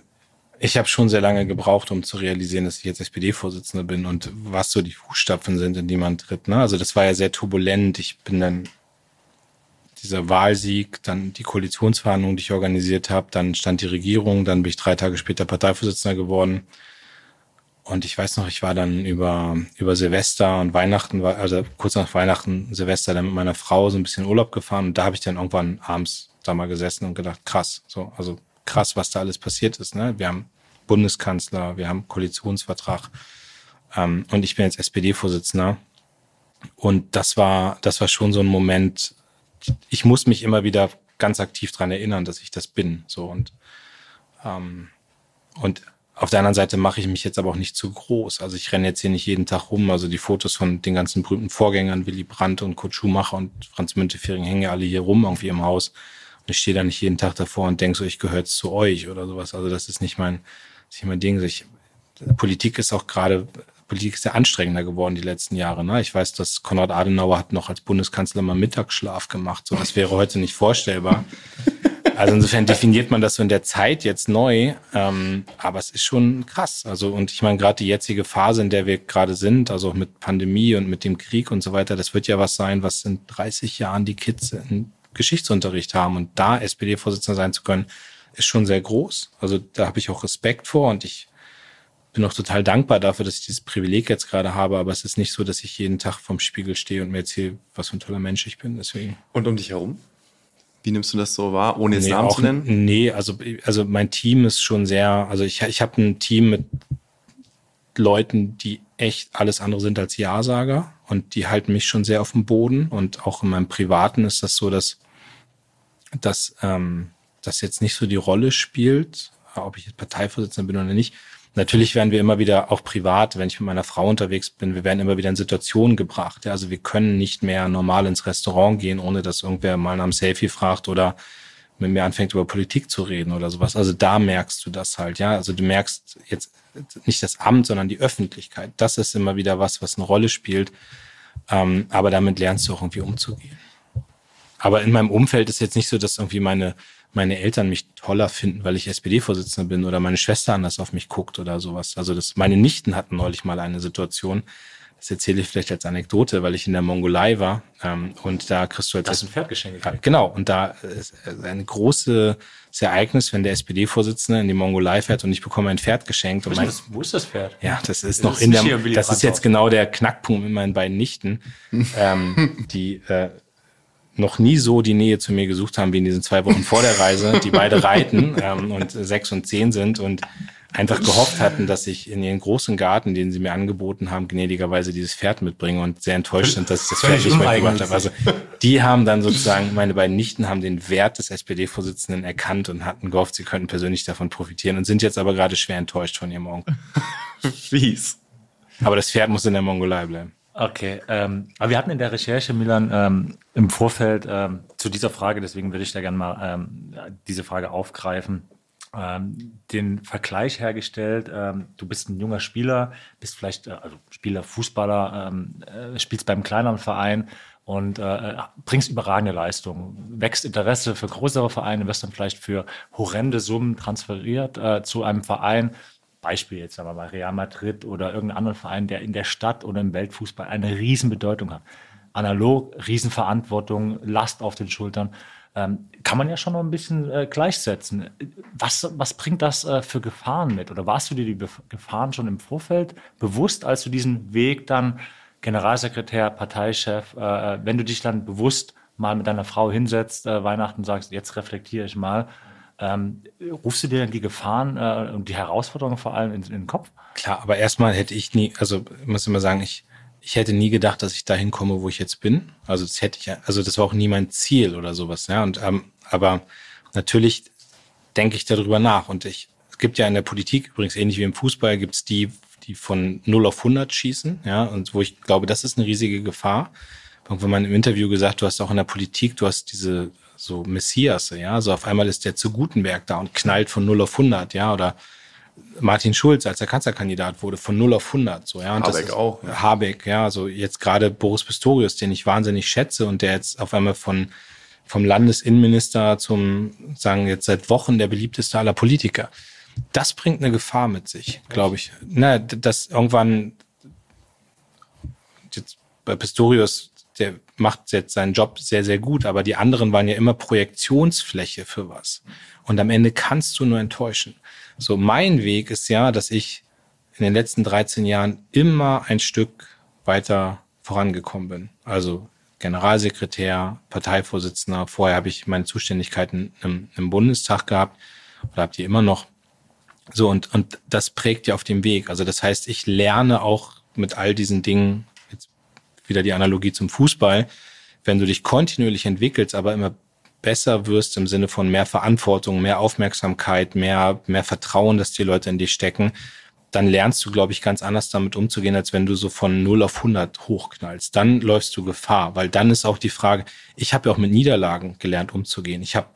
ich habe schon sehr lange gebraucht, um zu realisieren, dass ich jetzt SPD-Vorsitzender bin und was so die Fußstapfen sind, in die man tritt. Ne? Also das war ja sehr turbulent. Ich bin dann dieser Wahlsieg, dann die Koalitionsverhandlungen, die ich organisiert habe, dann stand die Regierung, dann bin ich drei Tage später Parteivorsitzender geworden. Und ich weiß noch, ich war dann über, über Silvester und Weihnachten, also kurz nach Weihnachten, Silvester, dann mit meiner Frau so ein bisschen Urlaub gefahren und da habe ich dann irgendwann abends da mal gesessen und gedacht, krass, so, also krass, was da alles passiert ist. Ne? Wir haben Bundeskanzler, wir haben Koalitionsvertrag ähm, und ich bin jetzt SPD-Vorsitzender. Und das war, das war schon so ein Moment, ich muss mich immer wieder ganz aktiv dran erinnern, dass ich das bin. So und, ähm, und auf der anderen Seite mache ich mich jetzt aber auch nicht zu groß. Also ich renne jetzt hier nicht jeden Tag rum. Also die Fotos von den ganzen berühmten Vorgängern, Willy Brandt und Kurt Schumacher und Franz Müntefering hängen ja alle hier rum irgendwie im Haus. Ich stehe da nicht jeden Tag davor und denke so, ich gehöre zu euch oder sowas. Also das ist nicht mein, das ist nicht mein Ding. Ich, Politik ist auch gerade, Politik ist sehr anstrengender geworden die letzten Jahre. Ne? Ich weiß, dass Konrad Adenauer hat noch als Bundeskanzler mal Mittagsschlaf gemacht. So, das wäre heute nicht vorstellbar. Also insofern definiert man das so in der Zeit jetzt neu, ähm, aber es ist schon krass. Also und ich meine gerade die jetzige Phase, in der wir gerade sind, also auch mit Pandemie und mit dem Krieg und so weiter, das wird ja was sein, was in 30 Jahren die Kids in Geschichtsunterricht haben und da SPD-Vorsitzender sein zu können, ist schon sehr groß. Also da habe ich auch Respekt vor und ich bin auch total dankbar dafür, dass ich dieses Privileg jetzt gerade habe, aber es ist nicht so, dass ich jeden Tag vorm Spiegel stehe und mir erzähle, was für ein toller Mensch ich bin. Deswegen. Und um dich herum? Wie nimmst du das so wahr, ohne jetzt nee, Namen auch, zu nennen? Nee, also, also mein Team ist schon sehr, also ich, ich habe ein Team mit Leuten, die echt alles andere sind als Ja-Sager und die halten mich schon sehr auf dem Boden und auch in meinem Privaten ist das so, dass, dass ähm, das jetzt nicht so die Rolle spielt, ob ich jetzt Parteivorsitzender bin oder nicht, Natürlich werden wir immer wieder auch privat, wenn ich mit meiner Frau unterwegs bin, wir werden immer wieder in Situationen gebracht. Ja, also wir können nicht mehr normal ins Restaurant gehen, ohne dass irgendwer mal nach einem Selfie fragt oder mit mir anfängt über Politik zu reden oder sowas. Also da merkst du das halt, ja. Also du merkst jetzt nicht das Amt, sondern die Öffentlichkeit. Das ist immer wieder was, was eine Rolle spielt. Ähm, aber damit lernst du auch irgendwie umzugehen. Aber in meinem Umfeld ist jetzt nicht so, dass irgendwie meine meine Eltern mich toller finden, weil ich SPD-Vorsitzender bin oder meine Schwester anders auf mich guckt oder sowas. Also das, meine Nichten hatten neulich mal eine Situation, das erzähle ich vielleicht als Anekdote, weil ich in der Mongolei war ähm, und da kriegst du halt... Das ist ein Pferdgeschenk. Ja, genau, und da ist ein großes Ereignis, wenn der SPD-Vorsitzende in die Mongolei fährt und ich bekomme ein Pferd geschenkt. Und mein, das, wo ist das Pferd? Ja, das ist das noch ist in der... Das ist jetzt genau der Knackpunkt mit meinen beiden Nichten, (laughs) ähm, die... Äh, noch nie so die Nähe zu mir gesucht haben wie in diesen zwei Wochen vor der Reise, die beide reiten (laughs) ähm, und sechs und zehn sind und einfach gehofft hatten, dass ich in ihren großen Garten, den sie mir angeboten haben, gnädigerweise dieses Pferd mitbringe und sehr enttäuscht sind, dass ich das Pferd nicht mitgebracht habe. Also die haben dann sozusagen, meine beiden Nichten haben den Wert des SPD-Vorsitzenden erkannt und hatten gehofft, sie könnten persönlich davon profitieren und sind jetzt aber gerade schwer enttäuscht von ihrem Onkel. (laughs) Fies. Aber das Pferd muss in der Mongolei bleiben. Okay, ähm, aber wir hatten in der Recherche, Milan, ähm, im Vorfeld ähm, zu dieser Frage, deswegen würde ich da gerne mal ähm, diese Frage aufgreifen, ähm, den Vergleich hergestellt. Ähm, du bist ein junger Spieler, bist vielleicht äh, also Spieler, Fußballer, ähm, äh, spielst beim kleineren Verein und äh, bringst überragende Leistungen, wächst Interesse für größere Vereine, wirst dann vielleicht für horrende Summen transferiert äh, zu einem Verein, Beispiel jetzt wir mal Real Madrid oder irgendein anderer Verein, der in der Stadt oder im Weltfußball eine Riesenbedeutung hat. Analog, Riesenverantwortung, Last auf den Schultern. Ähm, kann man ja schon noch ein bisschen äh, gleichsetzen. Was, was bringt das äh, für Gefahren mit? Oder warst du dir die Bef Gefahren schon im Vorfeld bewusst, als du diesen Weg dann Generalsekretär, Parteichef, äh, wenn du dich dann bewusst mal mit deiner Frau hinsetzt, äh, Weihnachten sagst, jetzt reflektiere ich mal, ähm, rufst du dir dann die Gefahren äh, und die Herausforderungen vor allem in, in, den Kopf? Klar, aber erstmal hätte ich nie, also muss immer sagen, ich, ich hätte nie gedacht, dass ich dahin komme, wo ich jetzt bin. Also das hätte ich, also das war auch nie mein Ziel oder sowas. Ja, und ähm, aber natürlich denke ich darüber nach. Und ich, es gibt ja in der Politik übrigens ähnlich wie im Fußball gibt es die, die von 0 auf 100 schießen. Ja, und wo ich glaube, das ist eine riesige Gefahr. Irgendwann mal im Interview gesagt, du hast auch in der Politik, du hast diese so Messias, ja, so auf einmal ist der zu Gutenberg da und knallt von 0 auf 100, ja, oder Martin Schulz, als er Kanzlerkandidat wurde, von 0 auf 100, so, ja. Und Habeck ist, auch. Ja. Habeck, ja, also jetzt gerade Boris Pistorius, den ich wahnsinnig schätze und der jetzt auf einmal von, vom Landesinnenminister zum, sagen jetzt seit Wochen der beliebteste aller Politiker. Das bringt eine Gefahr mit sich, glaube ich. Na, dass irgendwann, jetzt bei Pistorius der macht jetzt seinen Job sehr, sehr gut, aber die anderen waren ja immer Projektionsfläche für was. Und am Ende kannst du nur enttäuschen. So, mein Weg ist ja, dass ich in den letzten 13 Jahren immer ein Stück weiter vorangekommen bin. Also Generalsekretär, Parteivorsitzender. Vorher habe ich meine Zuständigkeiten im, im Bundestag gehabt oder habt ihr immer noch. So, und, und das prägt ja auf dem Weg. Also das heißt, ich lerne auch mit all diesen Dingen, wieder die Analogie zum Fußball, wenn du dich kontinuierlich entwickelst, aber immer besser wirst im Sinne von mehr Verantwortung, mehr Aufmerksamkeit, mehr, mehr Vertrauen, dass die Leute in dich stecken, dann lernst du, glaube ich, ganz anders damit umzugehen, als wenn du so von 0 auf 100 hochknallst. Dann läufst du Gefahr, weil dann ist auch die Frage, ich habe ja auch mit Niederlagen gelernt umzugehen. Ich habe,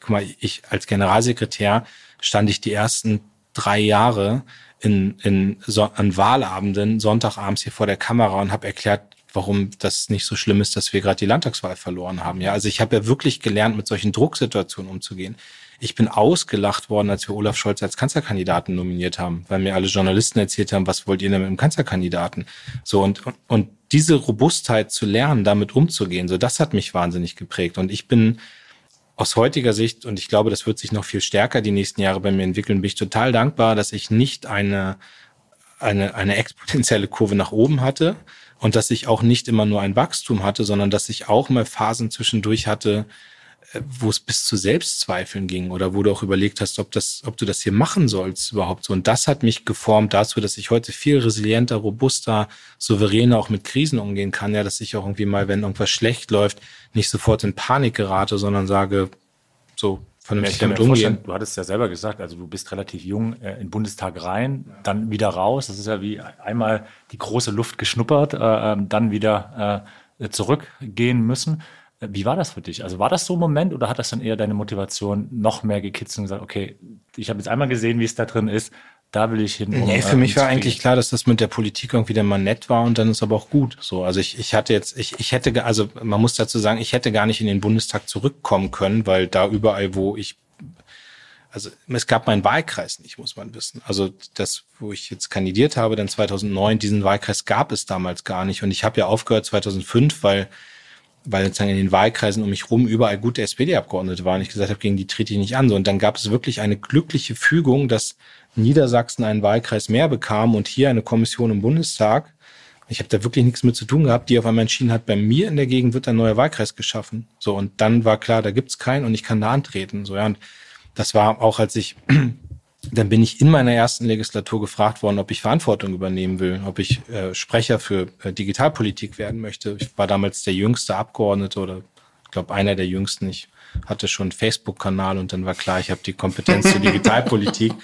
guck mal, ich als Generalsekretär stand ich die ersten drei Jahre in, in an Wahlabenden, Sonntagabends hier vor der Kamera und habe erklärt, warum das nicht so schlimm ist, dass wir gerade die Landtagswahl verloren haben. Ja, also ich habe ja wirklich gelernt, mit solchen Drucksituationen umzugehen. Ich bin ausgelacht worden, als wir Olaf Scholz als Kanzlerkandidaten nominiert haben, weil mir alle Journalisten erzählt haben, was wollt ihr denn mit dem Kanzlerkandidaten? So und, und, und diese Robustheit zu lernen, damit umzugehen, so das hat mich wahnsinnig geprägt. Und ich bin aus heutiger Sicht, und ich glaube, das wird sich noch viel stärker die nächsten Jahre bei mir entwickeln, bin ich total dankbar, dass ich nicht eine, eine, eine exponentielle Kurve nach oben hatte und dass ich auch nicht immer nur ein Wachstum hatte, sondern dass ich auch mal Phasen zwischendurch hatte, äh, wo es bis zu Selbstzweifeln ging oder wo du auch überlegt hast, ob das, ob du das hier machen sollst überhaupt so. Und das hat mich geformt dazu, dass ich heute viel resilienter, robuster, souveräner auch mit Krisen umgehen kann. Ja, dass ich auch irgendwie mal, wenn irgendwas schlecht läuft, nicht sofort in Panik gerate, sondern sage, so vernünftig damit umgehen. Du hattest ja selber gesagt, also du bist relativ jung äh, in den Bundestag rein, dann wieder raus. Das ist ja wie einmal die große Luft geschnuppert, äh, ähm, dann wieder äh, zurückgehen müssen. Wie war das für dich? Also war das so ein Moment oder hat das dann eher deine Motivation noch mehr gekitzelt und gesagt, okay, ich habe jetzt einmal gesehen, wie es da drin ist, da will ich hin. Um, nee, für mich war eigentlich klar, dass das mit der Politik irgendwie dann mal nett war und dann ist aber auch gut. So, also ich, ich hatte jetzt, ich, ich hätte, also man muss dazu sagen, ich hätte gar nicht in den Bundestag zurückkommen können, weil da überall, wo ich, also es gab meinen Wahlkreis nicht, muss man wissen. Also das, wo ich jetzt kandidiert habe, dann 2009, diesen Wahlkreis gab es damals gar nicht und ich habe ja aufgehört 2005, weil weil sozusagen in den Wahlkreisen um mich rum überall gute SPD-Abgeordnete waren. Ich gesagt habe, gegen die trete ich nicht an. So, und dann gab es wirklich eine glückliche Fügung, dass Niedersachsen einen Wahlkreis mehr bekam und hier eine Kommission im Bundestag. Ich habe da wirklich nichts mit zu tun gehabt, die auf einmal entschieden hat, bei mir in der Gegend wird ein neuer Wahlkreis geschaffen. So, und dann war klar, da gibt's keinen und ich kann da antreten. So, ja, und das war auch, als ich dann bin ich in meiner ersten Legislatur gefragt worden, ob ich Verantwortung übernehmen will, ob ich äh, Sprecher für äh, Digitalpolitik werden möchte. Ich war damals der jüngste Abgeordnete oder ich glaube einer der jüngsten. Ich hatte schon einen Facebook-Kanal und dann war klar, ich habe die Kompetenz zur (laughs) Digitalpolitik.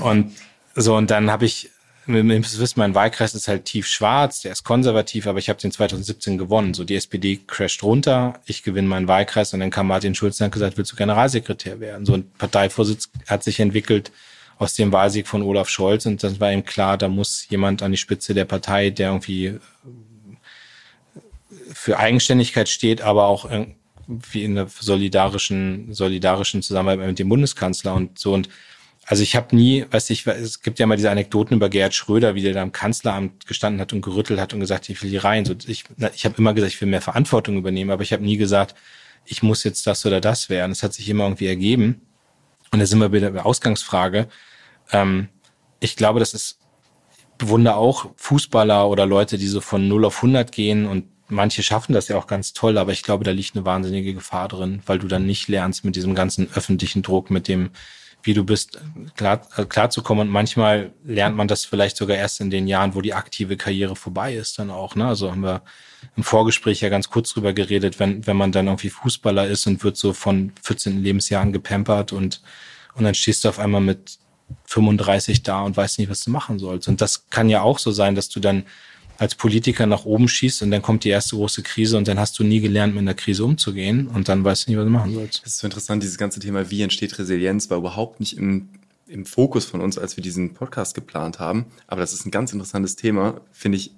Und so, und dann habe ich, ihr wisst, mein Wahlkreis ist halt tief schwarz, der ist konservativ, aber ich habe den 2017 gewonnen. So, die SPD crasht runter, ich gewinne meinen Wahlkreis und dann kam Martin Schulz und hat gesagt, willst du Generalsekretär werden? So ein Parteivorsitz hat sich entwickelt aus dem Wahlsieg von Olaf Scholz und dann war ihm klar, da muss jemand an die Spitze der Partei, der irgendwie für Eigenständigkeit steht, aber auch wie in der solidarischen, solidarischen Zusammenarbeit mit dem Bundeskanzler und so. Und also ich habe nie, weiß ich, es gibt ja mal diese Anekdoten über Gerhard Schröder, wie der da im Kanzleramt gestanden hat und gerüttelt hat und gesagt, ich will hier rein. So, ich ich habe immer gesagt, ich will mehr Verantwortung übernehmen, aber ich habe nie gesagt, ich muss jetzt das oder das werden. Es hat sich immer irgendwie ergeben. Und da sind wir wieder bei der Ausgangsfrage. Ähm, ich glaube, das ist, bewundere auch Fußballer oder Leute, die so von 0 auf 100 gehen und manche schaffen das ja auch ganz toll, aber ich glaube, da liegt eine wahnsinnige Gefahr drin, weil du dann nicht lernst mit diesem ganzen öffentlichen Druck, mit dem, wie du bist, klar, äh, klar zu kommen. Und manchmal lernt man das vielleicht sogar erst in den Jahren, wo die aktive Karriere vorbei ist, dann auch. Ne? Also haben wir im Vorgespräch ja ganz kurz drüber geredet, wenn, wenn man dann irgendwie Fußballer ist und wird so von 14 Lebensjahren gepampert und, und dann stehst du auf einmal mit 35 da und weißt nicht, was du machen sollst. Und das kann ja auch so sein, dass du dann als Politiker nach oben schießt und dann kommt die erste große Krise und dann hast du nie gelernt, mit einer Krise umzugehen und dann weißt du nicht, was du machen sollst. Das ist so interessant, dieses ganze Thema, wie entsteht Resilienz, war überhaupt nicht im, im Fokus von uns, als wir diesen Podcast geplant haben. Aber das ist ein ganz interessantes Thema, finde ich,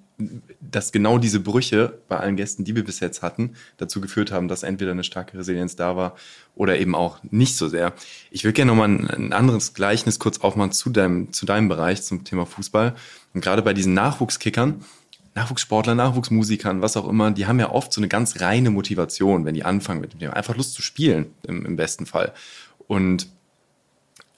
dass genau diese Brüche bei allen Gästen, die wir bis jetzt hatten, dazu geführt haben, dass entweder eine starke Resilienz da war oder eben auch nicht so sehr. Ich würde gerne nochmal ein, ein anderes Gleichnis kurz aufmachen zu deinem, zu deinem Bereich, zum Thema Fußball. Und gerade bei diesen Nachwuchskickern, Nachwuchssportler, Nachwuchsmusikern, was auch immer, die haben ja oft so eine ganz reine Motivation, wenn die anfangen mit dem, einfach Lust zu spielen, im, im besten Fall. Und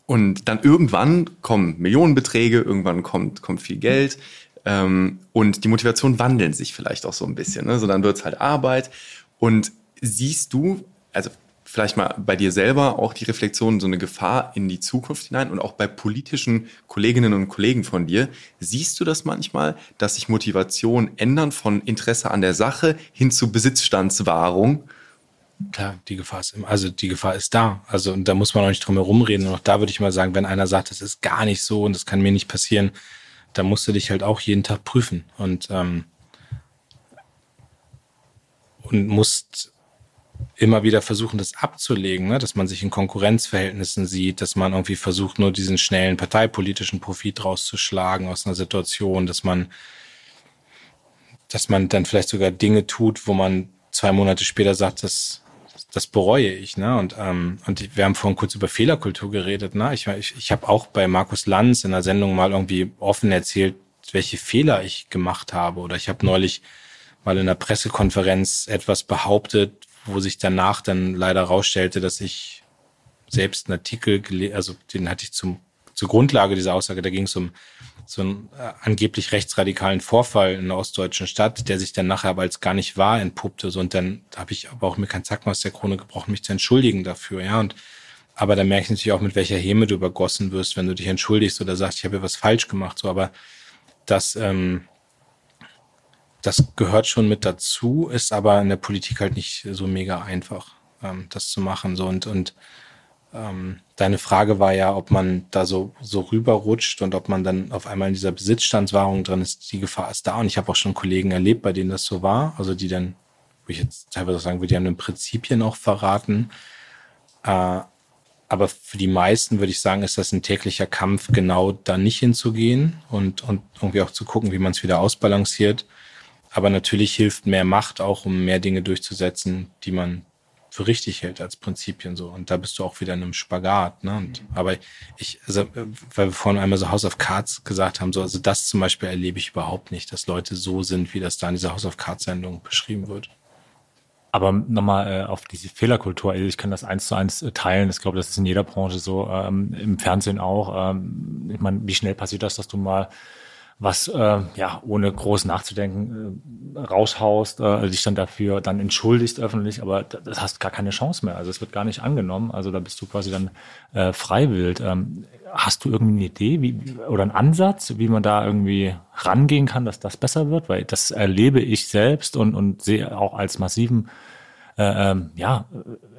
und dann irgendwann kommen Millionenbeträge, irgendwann kommt, kommt viel Geld ähm, und die Motivation wandeln sich vielleicht auch so ein bisschen. Ne? So dann wird's halt Arbeit. Und siehst du, also vielleicht mal bei dir selber auch die Reflexion, so eine Gefahr in die Zukunft hinein und auch bei politischen Kolleginnen und Kollegen von dir, siehst du das manchmal, dass sich Motivation ändern von Interesse an der Sache hin zu Besitzstandswahrung? Klar, die Gefahr ist immer, also die Gefahr ist da. Also und da muss man auch nicht drum herum reden. Und auch da würde ich mal sagen, wenn einer sagt, das ist gar nicht so und das kann mir nicht passieren, dann musst du dich halt auch jeden Tag prüfen und ähm, und musst immer wieder versuchen, das abzulegen, ne? dass man sich in Konkurrenzverhältnissen sieht, dass man irgendwie versucht, nur diesen schnellen parteipolitischen Profit rauszuschlagen aus einer Situation, dass man, dass man dann vielleicht sogar Dinge tut, wo man zwei Monate später sagt, das das bereue ich. Ne? Und, ähm, und wir haben vorhin kurz über Fehlerkultur geredet. Ne? Ich, ich, ich habe auch bei Markus Lanz in der Sendung mal irgendwie offen erzählt, welche Fehler ich gemacht habe. Oder ich habe neulich mal in einer Pressekonferenz etwas behauptet, wo sich danach dann leider rausstellte, dass ich selbst einen Artikel, also den hatte ich zum, zur Grundlage dieser Aussage, da ging es um so einen äh, angeblich rechtsradikalen Vorfall in einer ostdeutschen Stadt, der sich dann nachher aber als gar nicht wahr entpuppte. So, und dann habe ich aber auch mir keinen Zacken aus der Krone gebrochen, mich zu entschuldigen dafür. Ja, und aber da merke ich natürlich auch, mit welcher Häme du übergossen wirst, wenn du dich entschuldigst oder sagst, ich habe ja was falsch gemacht. So, aber das, ähm, das gehört schon mit dazu, ist aber in der Politik halt nicht so mega einfach, ähm, das zu machen. So und und ähm, deine Frage war ja, ob man da so, so rüberrutscht und ob man dann auf einmal in dieser Besitzstandswahrung drin ist. Die Gefahr ist da. Und ich habe auch schon Kollegen erlebt, bei denen das so war. Also die dann, wo ich jetzt teilweise sagen würde, die haben den Prinzipien auch verraten. Äh, aber für die meisten würde ich sagen, ist das ein täglicher Kampf, genau da nicht hinzugehen und, und irgendwie auch zu gucken, wie man es wieder ausbalanciert. Aber natürlich hilft mehr Macht auch, um mehr Dinge durchzusetzen, die man für richtig hält als Prinzipien so. Und da bist du auch wieder in einem Spagat. Ne? Und, aber ich, also, weil wir vorhin einmal so House of Cards gesagt haben, so, also das zum Beispiel erlebe ich überhaupt nicht, dass Leute so sind, wie das da in dieser House of Cards Sendung beschrieben wird. Aber nochmal äh, auf diese Fehlerkultur, also ich kann das eins zu eins äh, teilen. Ich glaube, das ist in jeder Branche so, ähm, im Fernsehen auch. Ähm, ich meine, wie schnell passiert das, dass du mal was äh, ja ohne groß nachzudenken äh, raushaust, äh, dich dann dafür dann entschuldigst öffentlich, aber das hast gar keine Chance mehr. Also es wird gar nicht angenommen. Also da bist du quasi dann äh, freiwillig. Ähm, hast du irgendwie eine Idee wie, oder einen Ansatz, wie man da irgendwie rangehen kann, dass das besser wird? Weil das erlebe ich selbst und, und sehe auch als massiven äh, ähm, ja,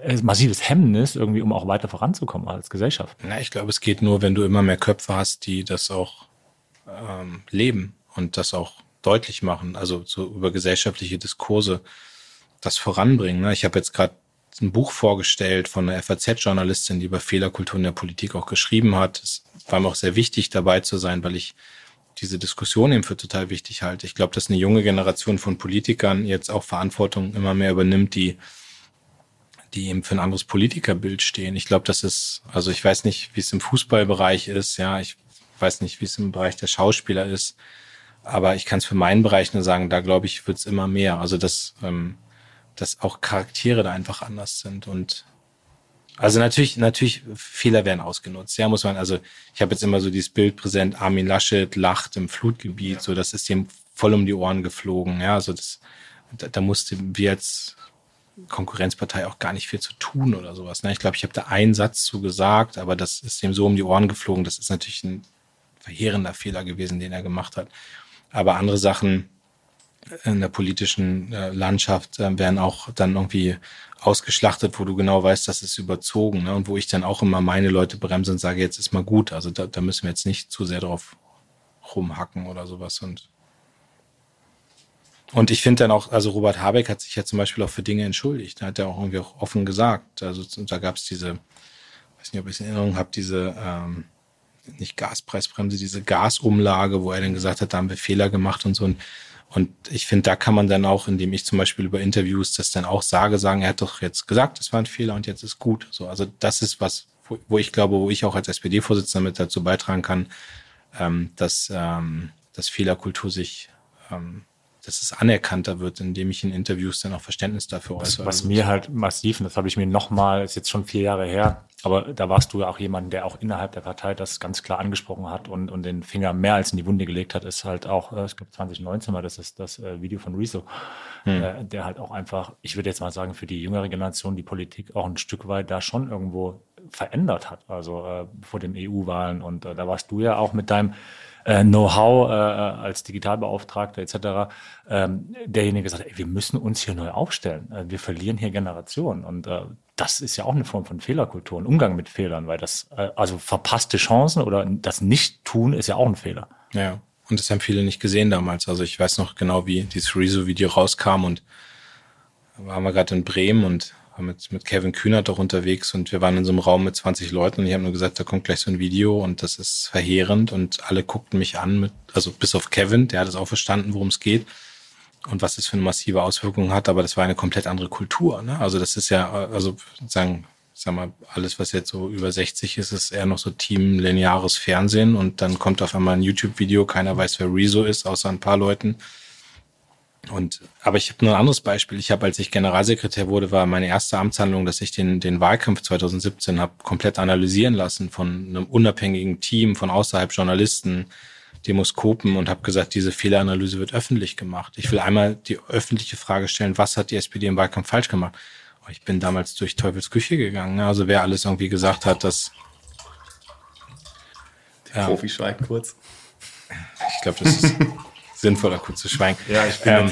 äh, massives Hemmnis, irgendwie, um auch weiter voranzukommen als Gesellschaft. Na, ich glaube, es geht nur, wenn du immer mehr Köpfe hast, die das auch ähm, leben und das auch deutlich machen, also so über gesellschaftliche Diskurse das voranbringen. Ne? Ich habe jetzt gerade ein Buch vorgestellt von einer FAZ-Journalistin, die über Fehlerkultur in der Politik auch geschrieben hat. Es war mir auch sehr wichtig, dabei zu sein, weil ich diese Diskussion eben für total wichtig halte. Ich glaube, dass eine junge Generation von Politikern jetzt auch Verantwortung immer mehr übernimmt, die die eben für ein anderes Politikerbild stehen. Ich glaube, das ist, also ich weiß nicht, wie es im Fußballbereich ist, ja, ich weiß nicht, wie es im Bereich der Schauspieler ist, aber ich kann es für meinen Bereich nur sagen, da glaube ich, wird es immer mehr. Also dass, ähm, dass auch Charaktere da einfach anders sind und also natürlich, natürlich, Fehler werden ausgenutzt. Ja, muss man, also ich habe jetzt immer so dieses Bild präsent, Armin Laschet lacht im Flutgebiet, so das ist ihm voll um die Ohren geflogen. Ja, also das, da, da mussten wir als Konkurrenzpartei auch gar nicht viel zu tun oder sowas. Ne? Ich glaube, ich habe da einen Satz zu gesagt, aber das ist ihm so um die Ohren geflogen. Das ist natürlich ein verheerender Fehler gewesen, den er gemacht hat. Aber andere Sachen in der politischen äh, Landschaft äh, werden auch dann irgendwie ausgeschlachtet, wo du genau weißt, das ist überzogen. Ne? Und wo ich dann auch immer meine Leute bremse und sage, jetzt ist mal gut. Also da, da müssen wir jetzt nicht zu sehr drauf rumhacken oder sowas. Und, und ich finde dann auch, also Robert Habeck hat sich ja zum Beispiel auch für Dinge entschuldigt. Da hat er auch irgendwie auch offen gesagt. Also da gab es diese, weiß nicht, ob ich es in Erinnerung habe, diese ähm, nicht Gaspreisbremse, diese Gasumlage, wo er dann gesagt hat, da haben wir Fehler gemacht und so. Und, und ich finde, da kann man dann auch, indem ich zum Beispiel über Interviews das dann auch sage, sagen, er hat doch jetzt gesagt, das war ein Fehler und jetzt ist gut. So, also das ist was, wo, wo ich glaube, wo ich auch als SPD-Vorsitzender mit dazu beitragen kann, ähm, dass, ähm, dass Fehlerkultur sich ähm, dass es anerkannter wird, indem ich in Interviews dann auch Verständnis dafür äußere. Was, was mir halt massiv, und das habe ich mir nochmal, ist jetzt schon vier Jahre her, aber da warst du ja auch jemand, der auch innerhalb der Partei das ganz klar angesprochen hat und, und den Finger mehr als in die Wunde gelegt hat, ist halt auch, ich glaube 2019 war das ist das äh, Video von Rezo, hm. äh, der halt auch einfach, ich würde jetzt mal sagen, für die jüngere Generation die Politik auch ein Stück weit da schon irgendwo verändert hat, also äh, vor den EU-Wahlen. Und da warst du ja auch mit deinem äh, Know-how äh, als Digitalbeauftragter etc. Ähm, derjenige gesagt, ey, wir müssen uns hier neu aufstellen. Äh, wir verlieren hier Generationen. Und äh, das ist ja auch eine Form von Fehlerkultur, ein Umgang mit Fehlern, weil das, äh, also verpasste Chancen oder das Nicht-Tun ist ja auch ein Fehler. Ja, und das haben viele nicht gesehen damals. Also ich weiß noch genau, wie dieses Rezo-Video rauskam und waren wir gerade in Bremen und mit, mit Kevin Kühnert auch unterwegs und wir waren in so einem Raum mit 20 Leuten und ich habe nur gesagt, da kommt gleich so ein Video und das ist verheerend und alle guckten mich an mit, also bis auf Kevin, der hat es auch verstanden, worum es geht und was es für eine massive Auswirkung hat, aber das war eine komplett andere Kultur. Ne? Also das ist ja, also sagen, sag mal, alles, was jetzt so über 60 ist, ist eher noch so Team lineares Fernsehen und dann kommt auf einmal ein YouTube-Video, keiner weiß, wer Rezo ist, außer ein paar Leuten. Und, aber ich habe nur ein anderes Beispiel. Ich habe, als ich Generalsekretär wurde, war meine erste Amtshandlung, dass ich den, den Wahlkampf 2017 habe komplett analysieren lassen von einem unabhängigen Team, von außerhalb Journalisten, Demoskopen und habe gesagt, diese Fehleranalyse wird öffentlich gemacht. Ich will einmal die öffentliche Frage stellen, was hat die SPD im Wahlkampf falsch gemacht? Ich bin damals durch Teufels Küche gegangen. Ne? Also wer alles irgendwie gesagt hat, dass... Der ja, Profi schweigt kurz. Ich glaube, das ist... sinnvoller, kurz zu schweigen. Ja, ich bin ähm,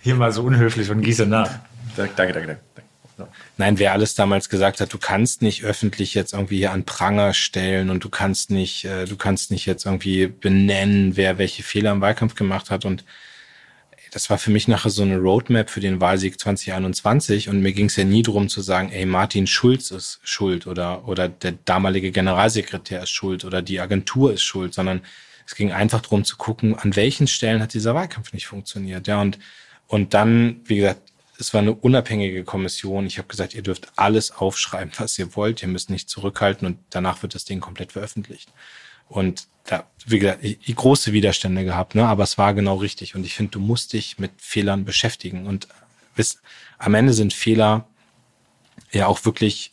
hier mal so unhöflich und gieße nach. Danke, danke, danke. danke. Nein, wer alles damals gesagt hat, du kannst nicht öffentlich jetzt irgendwie hier an Pranger stellen und du kannst nicht, äh, du kannst nicht jetzt irgendwie benennen, wer welche Fehler im Wahlkampf gemacht hat und das war für mich nachher so eine Roadmap für den Wahlsieg 2021 und mir ging es ja nie darum zu sagen, ey, Martin Schulz ist schuld oder, oder der damalige Generalsekretär ist schuld oder die Agentur ist schuld, sondern es ging einfach darum zu gucken, an welchen Stellen hat dieser Wahlkampf nicht funktioniert. Ja, und, und dann, wie gesagt, es war eine unabhängige Kommission. Ich habe gesagt, ihr dürft alles aufschreiben, was ihr wollt. Ihr müsst nicht zurückhalten und danach wird das Ding komplett veröffentlicht. Und da, wie gesagt, ich, große Widerstände gehabt, ne? aber es war genau richtig. Und ich finde, du musst dich mit Fehlern beschäftigen. Und bis, am Ende sind Fehler ja auch wirklich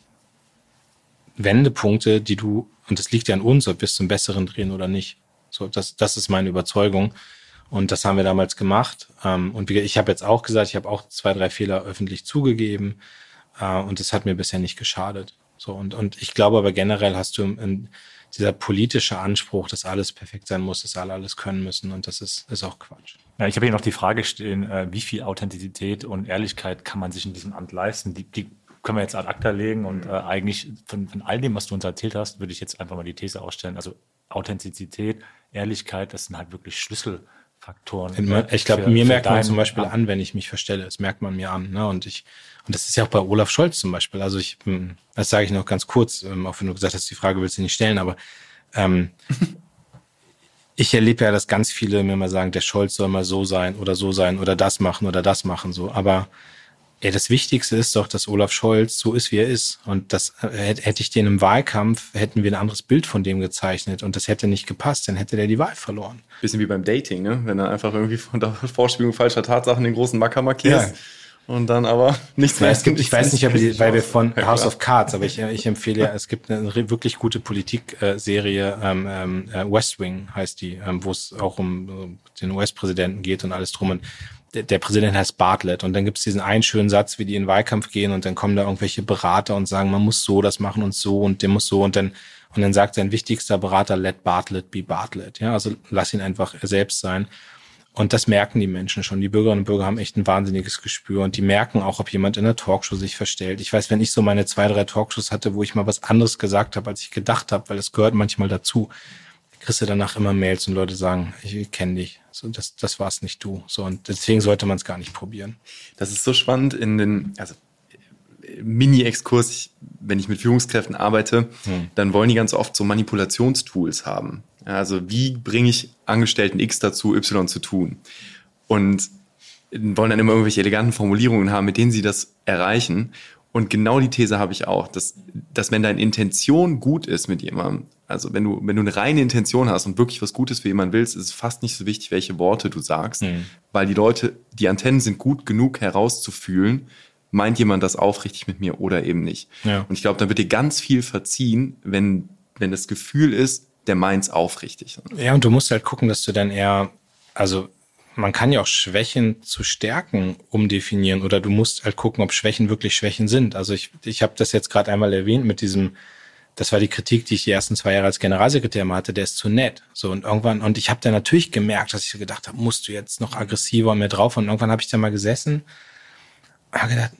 Wendepunkte, die du, und das liegt ja an uns, ob wir es zum Besseren drehen oder nicht. So, das, das ist meine Überzeugung. Und das haben wir damals gemacht. Ähm, und ich habe jetzt auch gesagt, ich habe auch zwei, drei Fehler öffentlich zugegeben. Äh, und das hat mir bisher nicht geschadet. So, und, und ich glaube aber generell hast du in, dieser politische Anspruch, dass alles perfekt sein muss, dass alle alles können müssen. Und das ist, ist auch Quatsch. Ja, ich habe hier noch die Frage stehen, äh, wie viel Authentizität und Ehrlichkeit kann man sich in diesem Amt leisten? Die, die können wir jetzt ad acta legen und äh, eigentlich von, von all dem, was du uns erzählt hast, würde ich jetzt einfach mal die These ausstellen. Also Authentizität, Ehrlichkeit, das sind halt wirklich Schlüsselfaktoren. Ich glaube, mir merkt man zum Beispiel Amt. an, wenn ich mich verstelle. Das merkt man mir an. Ne? Und ich, und das ist ja auch bei Olaf Scholz zum Beispiel. Also ich, hm, das sage ich noch ganz kurz, ähm, auch wenn du gesagt hast, die Frage willst du nicht stellen, aber ähm, (laughs) ich erlebe ja, dass ganz viele mir mal sagen, der Scholz soll mal so sein oder so sein oder das machen oder das machen, so. Aber ja, das Wichtigste ist doch, dass Olaf Scholz so ist, wie er ist. Und das äh, hätte ich den im Wahlkampf, hätten wir ein anderes Bild von dem gezeichnet und das hätte nicht gepasst, dann hätte der die Wahl verloren. Bisschen wie beim Dating, ne? Wenn er einfach irgendwie von der Vorspielung falscher Tatsachen den großen Macker markierst. Ja. Und dann aber (laughs) nichts mehr. Ja, es gibt, ich weiß nicht, ob die, weil wir (laughs) von ja, House of Cards, aber ich, ich empfehle ja, es gibt eine wirklich gute Politikserie, ähm, ähm, äh, West Wing heißt die, ähm, wo es auch um den US-Präsidenten geht und alles drum. Und der, der Präsident heißt Bartlett und dann gibt es diesen einen schönen Satz, wie die in den Wahlkampf gehen und dann kommen da irgendwelche Berater und sagen, man muss so das machen und so und der muss so und dann und dann sagt sein wichtigster Berater, let Bartlett be Bartlett. Ja, also lass ihn einfach er selbst sein. Und das merken die Menschen schon. Die Bürgerinnen und Bürger haben echt ein wahnsinniges Gespür und die merken auch, ob jemand in der Talkshow sich verstellt. Ich weiß, wenn ich so meine zwei, drei Talkshows hatte, wo ich mal was anderes gesagt habe, als ich gedacht habe, weil es gehört manchmal dazu, kriegst du danach immer Mails und Leute sagen, ich kenne dich. So, das, das war es nicht du. So, und deswegen sollte man es gar nicht probieren. Das ist so spannend in den, also Mini-Exkurs, wenn ich mit Führungskräften arbeite, hm. dann wollen die ganz oft so Manipulationstools haben. Also wie bringe ich Angestellten X dazu, Y zu tun? Und wollen dann immer irgendwelche eleganten Formulierungen haben, mit denen sie das erreichen. Und genau die These habe ich auch, dass, dass wenn deine Intention gut ist mit jemandem, also wenn du, wenn du eine reine Intention hast und wirklich was Gutes für jemanden willst, ist es fast nicht so wichtig, welche Worte du sagst, mhm. weil die Leute, die Antennen sind gut genug herauszufühlen, meint jemand das aufrichtig mit mir oder eben nicht. Ja. Und ich glaube, da wird dir ganz viel verziehen, wenn, wenn das Gefühl ist, der meint's aufrichtig. Ja, und du musst halt gucken, dass du dann eher, also man kann ja auch Schwächen zu Stärken umdefinieren oder du musst halt gucken, ob Schwächen wirklich Schwächen sind. Also ich, ich habe das jetzt gerade einmal erwähnt mit diesem, das war die Kritik, die ich die ersten zwei Jahre als Generalsekretär mal hatte, der ist zu nett. So und irgendwann, und ich habe dann natürlich gemerkt, dass ich gedacht habe, musst du jetzt noch aggressiver und mehr drauf. Und irgendwann habe ich da mal gesessen und habe gedacht,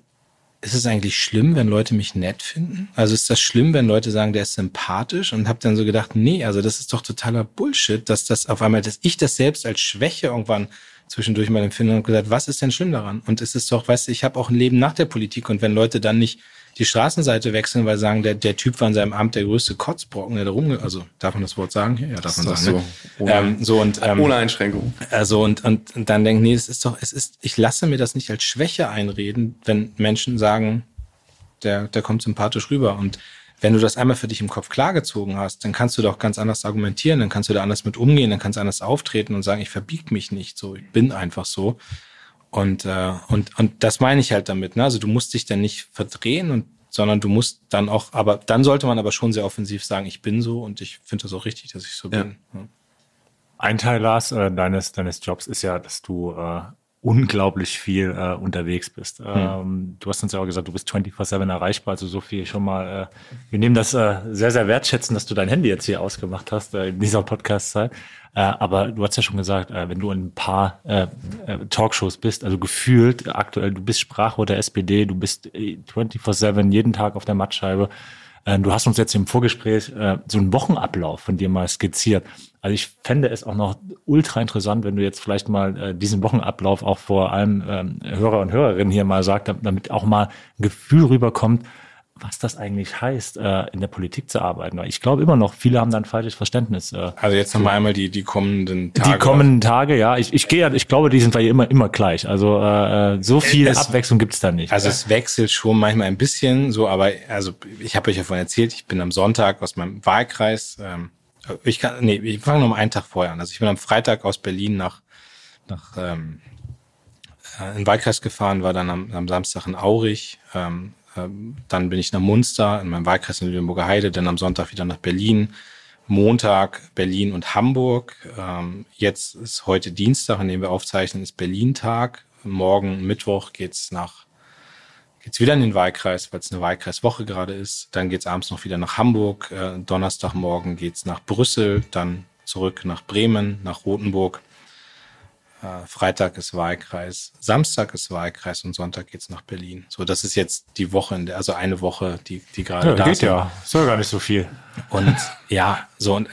ist es eigentlich schlimm, wenn Leute mich nett finden? Also ist das schlimm, wenn Leute sagen, der ist sympathisch? Und habe dann so gedacht, nee, also das ist doch totaler Bullshit, dass das auf einmal, dass ich das selbst als Schwäche irgendwann zwischendurch mal empfinde und gesagt, was ist denn schlimm daran? Und es ist doch, weißt du, ich habe auch ein Leben nach der Politik und wenn Leute dann nicht die Straßenseite wechseln, weil sagen, der, der Typ war in seinem Amt der größte Kotzbrocken, der da rum, also darf man das Wort sagen? Ja, darf man sagen. So, ne? ohne, ähm, so und, ähm, ohne Einschränkung. Also und, und, und dann denken, nee, es ist doch, es ist, ich lasse mir das nicht als Schwäche einreden, wenn Menschen sagen, der, der kommt sympathisch rüber. Und wenn du das einmal für dich im Kopf klargezogen hast, dann kannst du doch ganz anders argumentieren, dann kannst du da anders mit umgehen, dann kannst du anders auftreten und sagen, ich verbieg mich nicht so, ich bin einfach so. Und, äh, und, und das meine ich halt damit. Ne? Also du musst dich dann nicht verdrehen und sondern du musst dann auch, aber dann sollte man aber schon sehr offensiv sagen, ich bin so und ich finde das auch richtig, dass ich so ja. bin. Ja. Ein Teil, Lars, äh, deines, deines Jobs ist ja, dass du äh, unglaublich viel äh, unterwegs bist. Hm. Ähm, du hast uns ja auch gesagt, du bist 24-7 erreichbar, also so viel schon mal. Äh, wir nehmen das äh, sehr, sehr wertschätzen, dass du dein Handy jetzt hier ausgemacht hast äh, in dieser Podcast-Zeit. Äh, aber du hast ja schon gesagt, äh, wenn du in ein paar äh, äh, Talkshows bist, also gefühlt aktuell, du bist Sprachrohr der SPD, du bist 24-7 jeden Tag auf der Mattscheibe. Äh, du hast uns jetzt im Vorgespräch äh, so einen Wochenablauf von dir mal skizziert. Also ich fände es auch noch ultra interessant, wenn du jetzt vielleicht mal äh, diesen Wochenablauf auch vor allem ähm, Hörer und Hörerinnen hier mal sagst, damit auch mal ein Gefühl rüberkommt, was das eigentlich heißt, äh, in der Politik zu arbeiten. Weil ich glaube immer noch, viele haben da ein falsches Verständnis. Äh, also jetzt nochmal einmal die, die kommenden Tage. Die kommenden Tage, ja. Ich, ich gehe, ich glaube, die sind ja immer, immer gleich. Also äh, äh so viel es, Abwechslung gibt's da nicht. Also es wechselt schon manchmal ein bisschen so, aber also ich habe euch ja vorhin erzählt, ich bin am Sonntag aus meinem Wahlkreis. Ähm, ich kann, nee, ich fange noch mal einen Tag vorher an. Also ich bin am Freitag aus Berlin nach, nach ähm, äh, in den Wahlkreis gefahren, war dann am, am Samstag in Aurich, ähm, dann bin ich nach Munster, in meinem Wahlkreis in Lüneburger Heide, dann am Sonntag wieder nach Berlin. Montag Berlin und Hamburg. Ähm, jetzt ist heute Dienstag, an dem wir aufzeichnen, ist Berlin-Tag. Morgen Mittwoch geht's nach geht's wieder in den Wahlkreis, weil es eine Wahlkreiswoche gerade ist. Dann geht's abends noch wieder nach Hamburg. Äh, Donnerstagmorgen geht's nach Brüssel, dann zurück nach Bremen, nach Rothenburg. Äh, Freitag ist Wahlkreis, Samstag ist Wahlkreis und Sonntag geht's nach Berlin. So, das ist jetzt die Woche, in der, also eine Woche, die, die gerade ja, da geht ist. ja, gar nicht so viel. Und ja, so und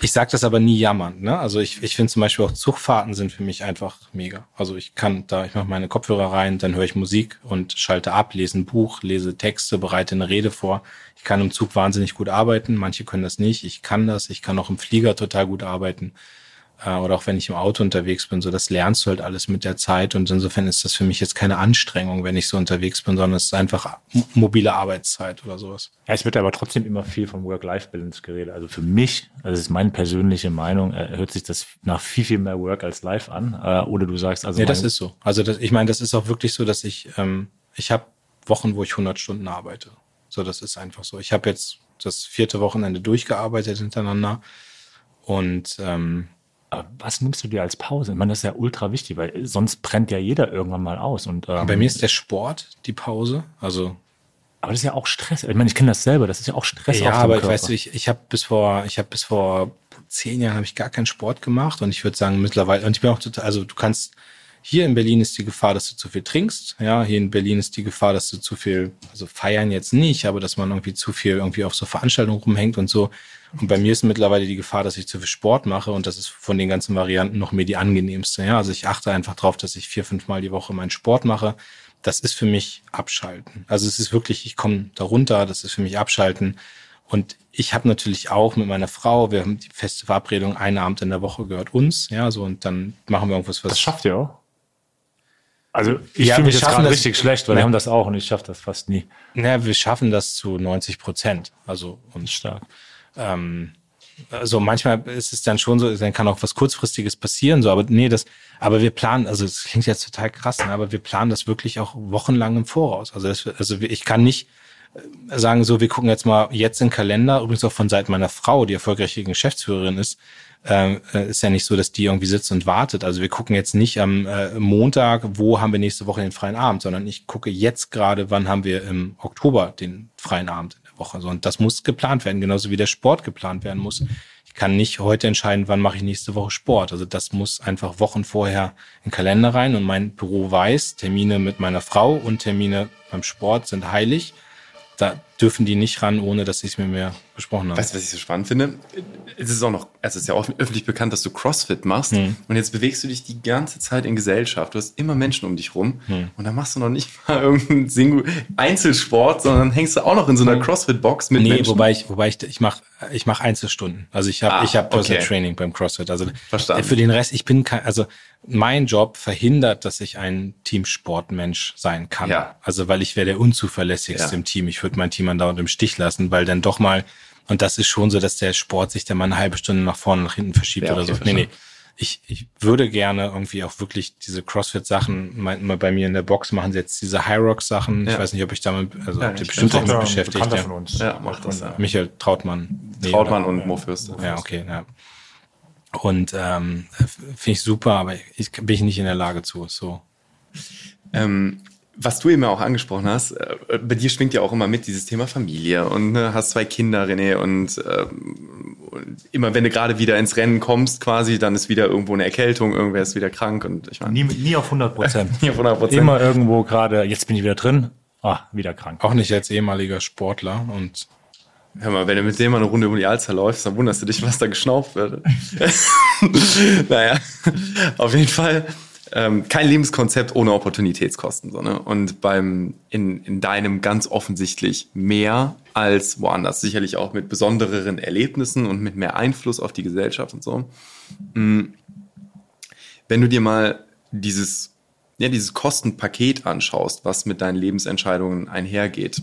ich sage das aber nie jammernd. Ne? Also ich, ich finde zum Beispiel auch Zugfahrten sind für mich einfach mega. Also ich kann da, ich mache meine Kopfhörer rein, dann höre ich Musik und schalte ab, lese ein Buch, lese Texte, bereite eine Rede vor. Ich kann im Zug wahnsinnig gut arbeiten, manche können das nicht. Ich kann das, ich kann auch im Flieger total gut arbeiten äh, oder auch wenn ich im Auto unterwegs bin, so das lernst du halt alles mit der Zeit und insofern ist das für mich jetzt keine Anstrengung, wenn ich so unterwegs bin, sondern es ist einfach mobile Arbeitszeit oder sowas. Ja, es wird aber trotzdem immer viel vom Work-Life-Balance geredet. Also für mich, also das ist meine persönliche Meinung, äh, hört sich das nach viel, viel mehr Work als Life an. Äh, oder du sagst also. Ja, das ist so. Also das, ich meine, das ist auch wirklich so, dass ich, ähm, ich habe Wochen, wo ich 100 Stunden arbeite. So, das ist einfach so. Ich habe jetzt das vierte Wochenende durchgearbeitet hintereinander und ähm, was nimmst du dir als Pause? Ich meine, das ist ja ultra wichtig, weil sonst brennt ja jeder irgendwann mal aus. Und, ähm, Bei mir ist der Sport die Pause. Also aber das ist ja auch Stress. Ich meine, ich kenne das selber. Das ist ja auch Stress. Ja, aber ich weiß, ich, ich habe bis vor, ich habe bis vor zehn Jahren habe ich gar keinen Sport gemacht und ich würde sagen mittlerweile und ich bin auch total, also du kannst hier in Berlin ist die Gefahr, dass du zu viel trinkst. Ja, hier in Berlin ist die Gefahr, dass du zu viel, also feiern jetzt nicht, aber dass man irgendwie zu viel irgendwie auf so Veranstaltungen rumhängt und so. Und bei mir ist mittlerweile die Gefahr, dass ich zu viel Sport mache und das ist von den ganzen Varianten noch mir die angenehmste. Ja, also ich achte einfach drauf, dass ich vier, fünf Mal die Woche meinen Sport mache. Das ist für mich Abschalten. Also es ist wirklich, ich komme darunter, das ist für mich Abschalten. Und ich habe natürlich auch mit meiner Frau, wir haben die feste Verabredung, einen Abend in der Woche gehört uns, ja, so und dann machen wir irgendwas, was. Das schafft ihr auch. Also ich Ja, fühle mich jetzt gerade das- richtig schlecht, weil wir haben das auch und ich schaffe das fast nie. Naja, wir schaffen das zu 90 Prozent. Also und Stark. Ähm, also manchmal ist es dann schon so, dann kann auch was kurzfristiges passieren, so, aber nee, das, aber wir planen, also es klingt jetzt total krass, ne, aber wir planen das wirklich auch wochenlang im Voraus. Also, das, also ich kann nicht äh, sagen, so, wir gucken jetzt mal jetzt in den Kalender, übrigens auch von Seiten meiner Frau, die erfolgreiche Geschäftsführerin ist, ähm, äh, ist ja nicht so, dass die irgendwie sitzt und wartet. Also wir gucken jetzt nicht am äh, Montag, wo haben wir nächste Woche den freien Abend, sondern ich gucke jetzt gerade, wann haben wir im Oktober den freien Abend Woche. Und das muss geplant werden, genauso wie der Sport geplant werden muss. Ich kann nicht heute entscheiden, wann mache ich nächste Woche Sport. Also das muss einfach Wochen vorher in den Kalender rein und mein Büro weiß, Termine mit meiner Frau und Termine beim Sport sind heilig. Da dürfen die nicht ran, ohne dass ich es mit mir besprochen habe. Weißt du, was ich so spannend finde? Es ist auch noch, also es ist ja auch öffentlich bekannt, dass du CrossFit machst. Hm. Und jetzt bewegst du dich die ganze Zeit in Gesellschaft. Du hast immer Menschen um dich rum. Hm. Und dann machst du noch nicht (laughs) mal irgendeinen Singu Einzelsport, sondern hängst du auch noch in so einer CrossFit-Box mit Nee, Menschen. wobei ich, wobei ich, ich mache ich mach Einzelstunden. Also ich habe Ah, ich habe Personal okay. Training beim CrossFit. Also Verstanden. für den Rest, ich bin kein, also mein Job verhindert, dass ich ein Teamsportmensch sein kann. Ja. Also weil ich wäre der unzuverlässigste Ja. im Team. Ich würde mein Team andauernd im Stich lassen, weil dann doch mal, und das ist schon so, dass der Sport sich dann mal eine halbe Stunde nach vorne, nach hinten verschiebt Ja, oder okay, so. Nee, nee. Ich, ich würde gerne irgendwie auch wirklich diese CrossFit-Sachen, meinten mal bei mir in der Box machen sie jetzt diese High Rock-Sachen. Ich Ja. weiß nicht, ob ich damit, also Ja, ob die ich bestimmt damit doch beschäftigt. Ja. von uns. Ja, macht das, ja. Michael Trautmann. Nee, Trautmann oder? und Mo Fürster. Ja, okay, ja. Und ähm, finde ich super, aber ich bin ich nicht in der Lage zu. So. Ähm, was du eben auch angesprochen hast, äh, bei dir schwingt ja auch immer mit dieses Thema Familie und ne, hast zwei Kinder, René, und, ähm, und immer wenn du gerade wieder ins Rennen kommst, quasi, dann ist wieder irgendwo eine Erkältung, irgendwer ist wieder krank und ich meine, Nie, nie auf 100 Prozent. (laughs) nie auf 100 Prozent. Immer irgendwo gerade, jetzt bin ich wieder drin, ah, wieder krank. Auch nicht als ehemaliger Sportler und Hör mal, wenn du mit dem mal eine Runde über die Alster läufst, dann wunderst du dich, was da geschnauft wird. (laughs) (laughs) naja, auf jeden Fall ähm, kein Lebenskonzept ohne Opportunitätskosten. So, ne? Und beim in, in deinem ganz offensichtlich mehr als woanders. Sicherlich auch mit besondereren Erlebnissen und mit mehr Einfluss auf die Gesellschaft und so. Mm. Wenn du dir mal dieses, ja, dieses Kostenpaket anschaust, was mit deinen Lebensentscheidungen einhergeht,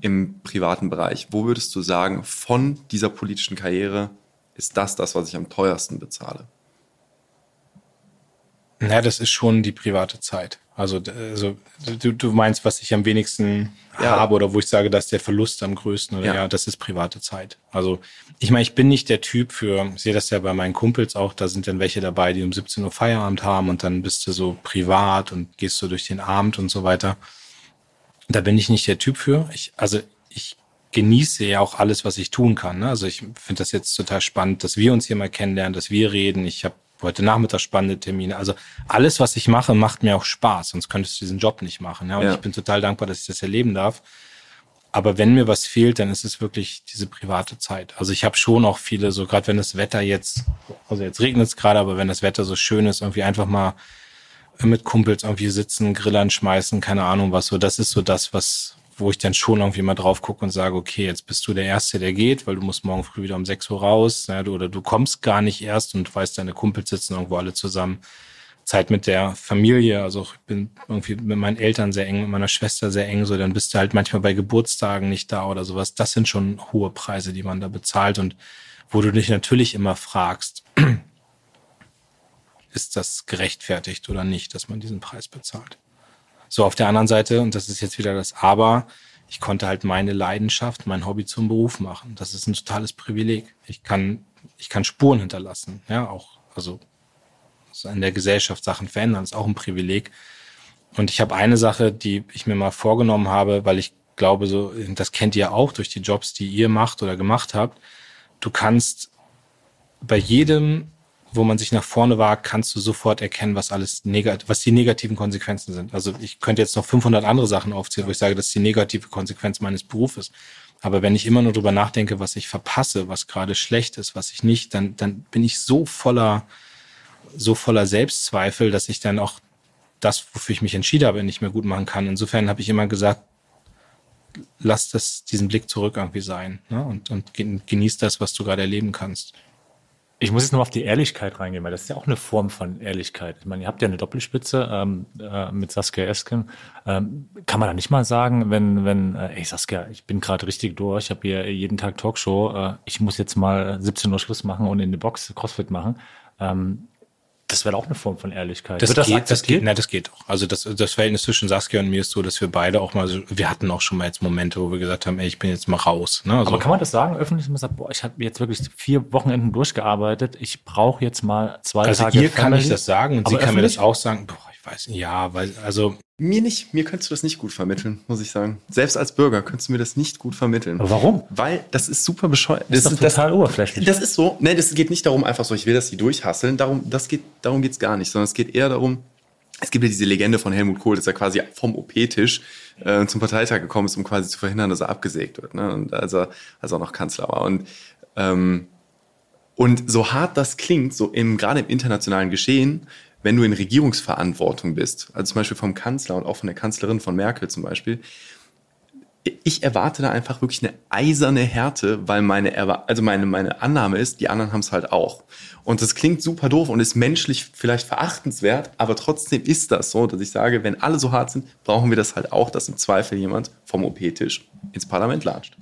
im privaten Bereich, wo würdest du sagen, von dieser politischen Karriere ist das das, was ich am teuersten bezahle? Na, das ist schon die private Zeit. Also, also du, du meinst, was ich am wenigsten Ja. habe oder wo ich sage, dass der Verlust am größten oder Ja. ja. das ist private Zeit. Also ich meine, ich bin nicht der Typ für, ich sehe das ja bei meinen Kumpels auch, da sind dann welche dabei, die um 17 Uhr Feierabend haben und dann bist du so privat und gehst so durch den Abend und so weiter. Da bin ich nicht der Typ für. Ich, also ich genieße ja auch alles, was ich tun kann. Ne? Also ich finde das jetzt total spannend, dass wir uns hier mal kennenlernen, dass wir reden. Ich habe heute Nachmittag spannende Termine. Also alles, was ich mache, macht mir auch Spaß. Sonst könntest du diesen Job nicht machen. Ja? Und Ja. ich bin total dankbar, dass ich das erleben darf. Aber wenn mir was fehlt, dann ist es wirklich diese private Zeit. Also ich habe schon auch viele, so gerade wenn das Wetter jetzt, also jetzt regnet es gerade, aber wenn das Wetter so schön ist, irgendwie einfach mal mit Kumpels irgendwie sitzen, Grillern schmeißen, keine Ahnung was. So, das ist so das, was, wo ich dann schon irgendwie mal drauf gucke und sage, okay, jetzt bist du der Erste, der geht, weil du musst morgen früh wieder um 6 Uhr raus, du, oder du kommst gar nicht erst und weißt, deine Kumpels sitzen irgendwo alle zusammen. Zeit mit der Familie, also ich bin irgendwie mit meinen Eltern sehr eng, mit meiner Schwester sehr eng, so dann bist du halt manchmal bei Geburtstagen nicht da oder sowas. Das sind schon hohe Preise, die man da bezahlt und wo du dich natürlich immer fragst, (clears throat) ist das gerechtfertigt oder nicht, dass man diesen Preis bezahlt. So, auf der anderen Seite, und das ist jetzt wieder das Aber, ich konnte halt meine Leidenschaft, mein Hobby zum Beruf machen. Das ist ein totales Privileg. Ich kann, ich kann Spuren hinterlassen, ja, auch, also so in der Gesellschaft Sachen verändern, ist auch ein Privileg. Und ich habe eine Sache, die ich mir mal vorgenommen habe, weil ich glaube, so, das kennt ihr auch durch die Jobs, die ihr macht oder gemacht habt. Du kannst bei jedem, wo man sich nach vorne wagt, kannst du sofort erkennen, was alles negat was die negativen Konsequenzen sind. Also ich könnte jetzt noch 500 andere Sachen aufzählen, wo ich sage, das ist die negative Konsequenz meines Berufes. Aber wenn ich immer nur drüber nachdenke, was ich verpasse, was gerade schlecht ist, was ich nicht, dann, dann bin ich so voller, so voller Selbstzweifel, dass ich dann auch das, wofür ich mich entschieden habe, nicht mehr gut machen kann. Insofern habe ich immer gesagt, lass das, diesen Blick zurück irgendwie sein ne? und, und gen- genieß das, was du gerade erleben kannst. Ich muss jetzt nur auf die Ehrlichkeit reingehen, weil das ist ja auch eine Form von Ehrlichkeit. Ich meine, ihr habt ja eine Doppelspitze ähm, äh, mit Saskia Esken. Ähm, kann man da nicht mal sagen, wenn, wenn, äh, ey Saskia, ich bin gerade richtig durch, ich habe hier jeden Tag Talkshow, äh, ich muss jetzt mal 17 Uhr Schluss machen und in die Box Crossfit machen. Ähm, das wäre auch eine Form von Ehrlichkeit. Das, das geht, das geht, nein, das geht auch. Also das, das Verhältnis zwischen Saskia und mir ist so, dass wir beide auch mal so, wir hatten auch schon mal jetzt Momente, wo wir gesagt haben, ey, ich bin jetzt mal raus. Ne? Also, Aber kann man das sagen, öffentlich, man sagt, boah, ich habe jetzt wirklich vier Wochenenden durchgearbeitet, ich brauche jetzt mal zwei also Tage. Also hier kann ich das sagen und Aber sie kann mir das auch sagen, boah, ich weiß nicht, ja, weil, also mir nicht, mir könntest du das nicht gut vermitteln, muss ich sagen. Selbst als Bürger könntest du mir das nicht gut vermitteln. Aber warum? Weil das ist super bescheuert. Das, das ist total das, oberflächlich. Das ist so. Nee, das geht nicht darum, einfach so, ich will, dass die durchhasseln. Darum, das geht, darum geht's gar nicht, sondern es geht eher darum, es gibt ja diese Legende von Helmut Kohl, dass er quasi vom OP-Tisch äh, zum Parteitag gekommen ist, um quasi zu verhindern, dass er abgesägt wird. Ne? Und als er, als er noch Kanzler war. Und, ähm, und so hart das klingt, so im, gerade im internationalen Geschehen, wenn du in Regierungsverantwortung bist, also zum Beispiel vom Kanzler und auch von der Kanzlerin von Merkel zum Beispiel, ich erwarte da einfach wirklich eine eiserne Härte, weil meine, also meine, meine Annahme ist, die anderen haben es halt auch. Und das klingt super doof und ist menschlich vielleicht verachtenswert, aber trotzdem ist das so, dass ich sage, wenn alle so hart sind, brauchen wir das halt auch, dass im Zweifel jemand vom OP-Tisch ins Parlament latscht.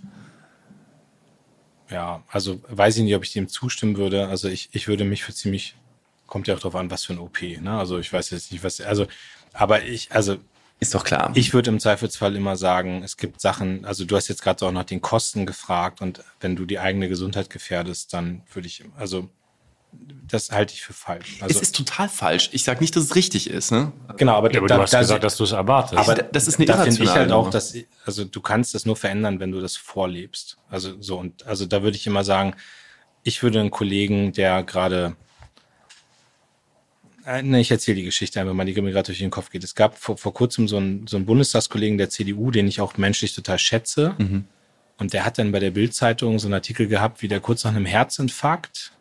Ja, also weiß ich nicht, ob ich dem zustimmen würde. Also ich, ich würde mich für ziemlich kommt ja auch darauf an, was für ein OP. Ne? Also ich weiß jetzt nicht, was. Also, aber ich, also ist doch klar. Ich würde im Zweifelsfall immer sagen, es gibt Sachen, also du hast jetzt gerade auch nach den Kosten gefragt und wenn du die eigene Gesundheit gefährdest, dann würde ich, also das halte ich für falsch. Also, es ist total falsch. Ich sage nicht, dass es richtig ist. Ne? Genau, aber, ja, aber da, du hast da, gesagt, dass du es erwartest. Aber das ist eine da finde ich halt auch, dass also du kannst das nur verändern, wenn du das vorlebst. Also so und also da würde ich immer sagen, ich würde einen Kollegen, der gerade äh, ne, ich erzähle die Geschichte einfach mal, die mir gerade durch den Kopf geht. Es gab vor, vor kurzem so einen, so einen Bundestagskollegen der CDU, den ich auch menschlich total schätze. Mhm. Und der hat dann bei der Bildzeitung so einen Artikel gehabt, wie der kurz nach einem Herzinfarkt,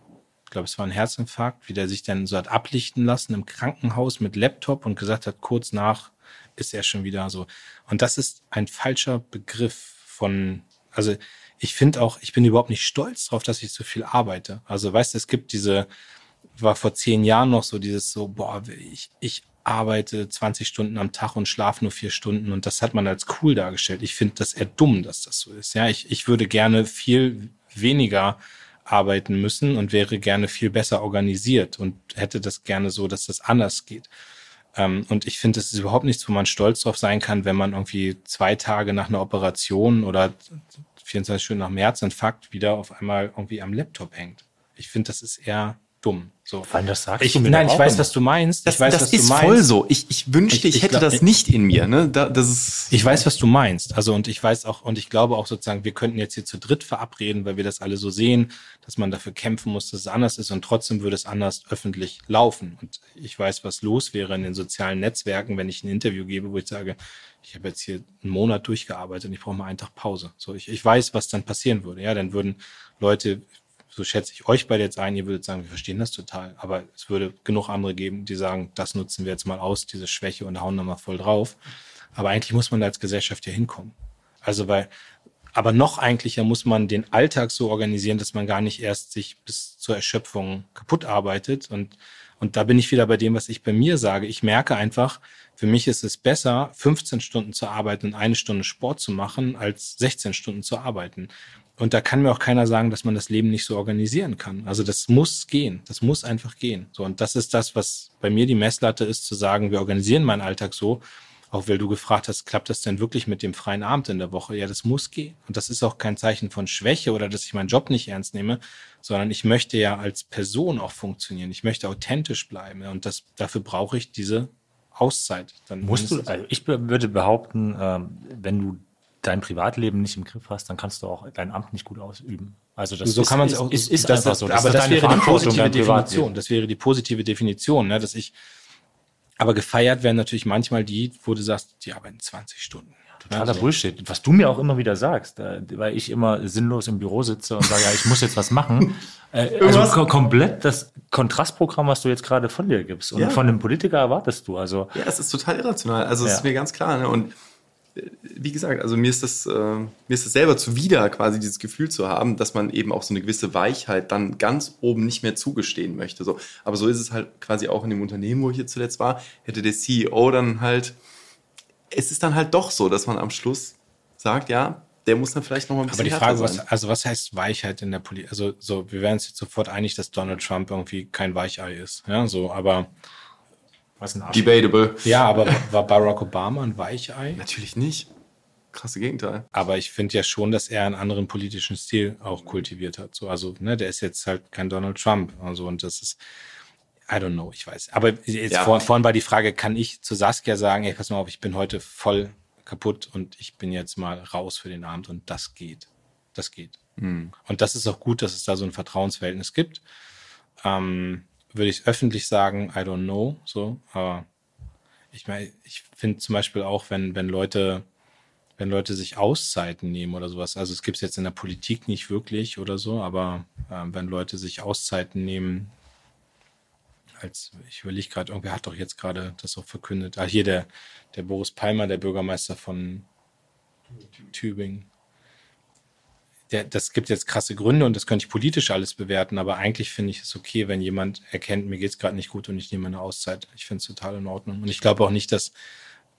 ich glaube, es war ein Herzinfarkt, wie der sich dann so hat ablichten lassen im Krankenhaus mit Laptop und gesagt hat, kurz nach ist er schon wieder so. Und das ist ein falscher Begriff von, also ich finde auch, ich bin überhaupt nicht stolz darauf, dass ich so viel arbeite. Also weißt du, es gibt diese, war vor zehn Jahren noch so dieses so, boah, ich, ich arbeite 20 Stunden am Tag und schlafe nur vier Stunden und das hat man als cool dargestellt. Ich finde das eher dumm, dass das so ist. Ja, ich, ich würde gerne viel weniger arbeiten müssen und wäre gerne viel besser organisiert und hätte das gerne so, dass das anders geht. Ähm, und ich finde, das ist überhaupt nichts, wo man stolz drauf sein kann, wenn man irgendwie zwei Tage nach einer Operation oder 24 Stunden nach dem Herzinfarkt wieder auf einmal irgendwie am Laptop hängt. Ich finde, das ist eher dumm. So. Wann das sagst ich, du mir Nein, ich weiß, was du meinst. Das, ich weiß, das was ist du meinst. voll so. Ich, ich wünschte, ich, ich, hätte glaub, das nicht in mir. Ne? Da, das ist ich weiß, was du meinst. Also und ich weiß auch und ich glaube auch sozusagen, wir könnten jetzt hier zu dritt verabreden, weil wir das alle so sehen, dass man dafür kämpfen muss, dass es anders ist und trotzdem würde es anders öffentlich laufen. Und ich weiß, was los wäre in den sozialen Netzwerken, wenn ich ein Interview gebe, wo ich sage, ich habe jetzt hier einen Monat durchgearbeitet und ich brauche mal einen Tag Pause. So, ich, ich weiß, was dann passieren würde. Ja, dann würden Leute so schätze ich euch beide jetzt ein, ihr würdet sagen, wir verstehen das total. Aber es würde genug andere geben, die sagen, das nutzen wir jetzt mal aus, diese Schwäche und hauen da mal voll drauf. Aber eigentlich muss man da als Gesellschaft ja hinkommen. Also weil, aber noch eigentlicher muss man den Alltag so organisieren, dass man gar nicht erst sich bis zur Erschöpfung kaputt arbeitet. Und, und da bin ich wieder bei dem, was ich bei mir sage. Ich merke einfach, für mich ist es besser, 15 Stunden zu arbeiten und eine Stunde Sport zu machen, als 16 Stunden zu arbeiten. Und da kann mir auch keiner sagen, dass man das Leben nicht so organisieren kann. Also das muss gehen. Das muss einfach gehen. So. Und das ist das, was bei mir die Messlatte ist, zu sagen, wir organisieren meinen Alltag so. Auch weil du gefragt hast, klappt das denn wirklich mit dem freien Abend in der Woche? Ja, das muss gehen. Und das ist auch kein Zeichen von Schwäche oder dass ich meinen Job nicht ernst nehme, sondern ich möchte ja als Person auch funktionieren. Ich möchte authentisch bleiben. Und das, dafür brauche ich diese Auszeit. Dann musst du, also ich würde behaupten, ähm, wenn du dein Privatleben nicht im Griff hast, dann kannst du auch dein Amt nicht gut ausüben. Also das so ist, kann man es auch. Ist, ist das, einfach so. Das aber das wäre die positive Definition. Das wäre die positive Definition, ne, dass ich. Aber gefeiert werden natürlich manchmal die, wo du sagst, die arbeiten 20 Stunden. Totaler also. Bullshit. Was du mir auch immer wieder sagst, äh, weil ich immer sinnlos im Büro sitze und sage, ja, ich muss jetzt was machen. (laughs) Äh, also komplett das Kontrastprogramm, was du jetzt gerade von dir gibst. Und ja. von einem Politiker erwartest du. Also ja, es ist total irrational. Also es ja. ist mir ganz klar. Ne? Und wie gesagt, also mir ist das, äh, mir ist das selber zuwider, quasi dieses Gefühl zu haben, dass man eben auch so eine gewisse Weichheit dann ganz oben nicht mehr zugestehen möchte. So. Aber so ist es halt quasi auch in dem Unternehmen, wo ich jetzt zuletzt war, hätte der CEO dann halt, es ist dann halt doch so, dass man am Schluss sagt, ja, der muss dann vielleicht noch mal ein bisschen Aber die Frage, was, also was heißt Weichheit in der Politik? Also so, wir wären uns jetzt sofort einig, dass Donald Trump irgendwie kein Weichei ist. Ja, so, aber was ein Arsch. Debatable. Ja, aber war Barack Obama ein Weichei? Natürlich nicht. Krasse Gegenteil. Aber ich finde ja schon, dass er einen anderen politischen Stil auch kultiviert hat. So, also, ne, der ist jetzt halt kein Donald Trump. Also, und das ist, I don't know, ich weiß. Aber jetzt ja. vor, vorhin war die Frage, kann ich zu Saskia sagen, ey, pass mal auf, ich bin heute voll kaputt und ich bin jetzt mal raus für den Abend und das geht. Das geht. Mhm. Und das ist auch gut, dass es da so ein Vertrauensverhältnis gibt. Ähm, würde ich öffentlich sagen, I don't know, so, aber ich meine, ich finde zum Beispiel auch, wenn, wenn Leute, wenn Leute sich Auszeiten nehmen oder sowas, also es gibt es jetzt in der Politik nicht wirklich oder so, aber äh, wenn Leute sich Auszeiten nehmen, als ich überlege gerade, irgendwer hat doch jetzt gerade das auch verkündet. Ah, hier der, der Boris Palmer, der Bürgermeister von Tübingen der, das gibt jetzt krasse Gründe und das könnte ich politisch alles bewerten, aber eigentlich finde ich es okay, wenn jemand erkennt, mir geht es gerade nicht gut und ich nehme eine Auszeit. Ich finde es total in Ordnung. Und ich glaube auch nicht, dass,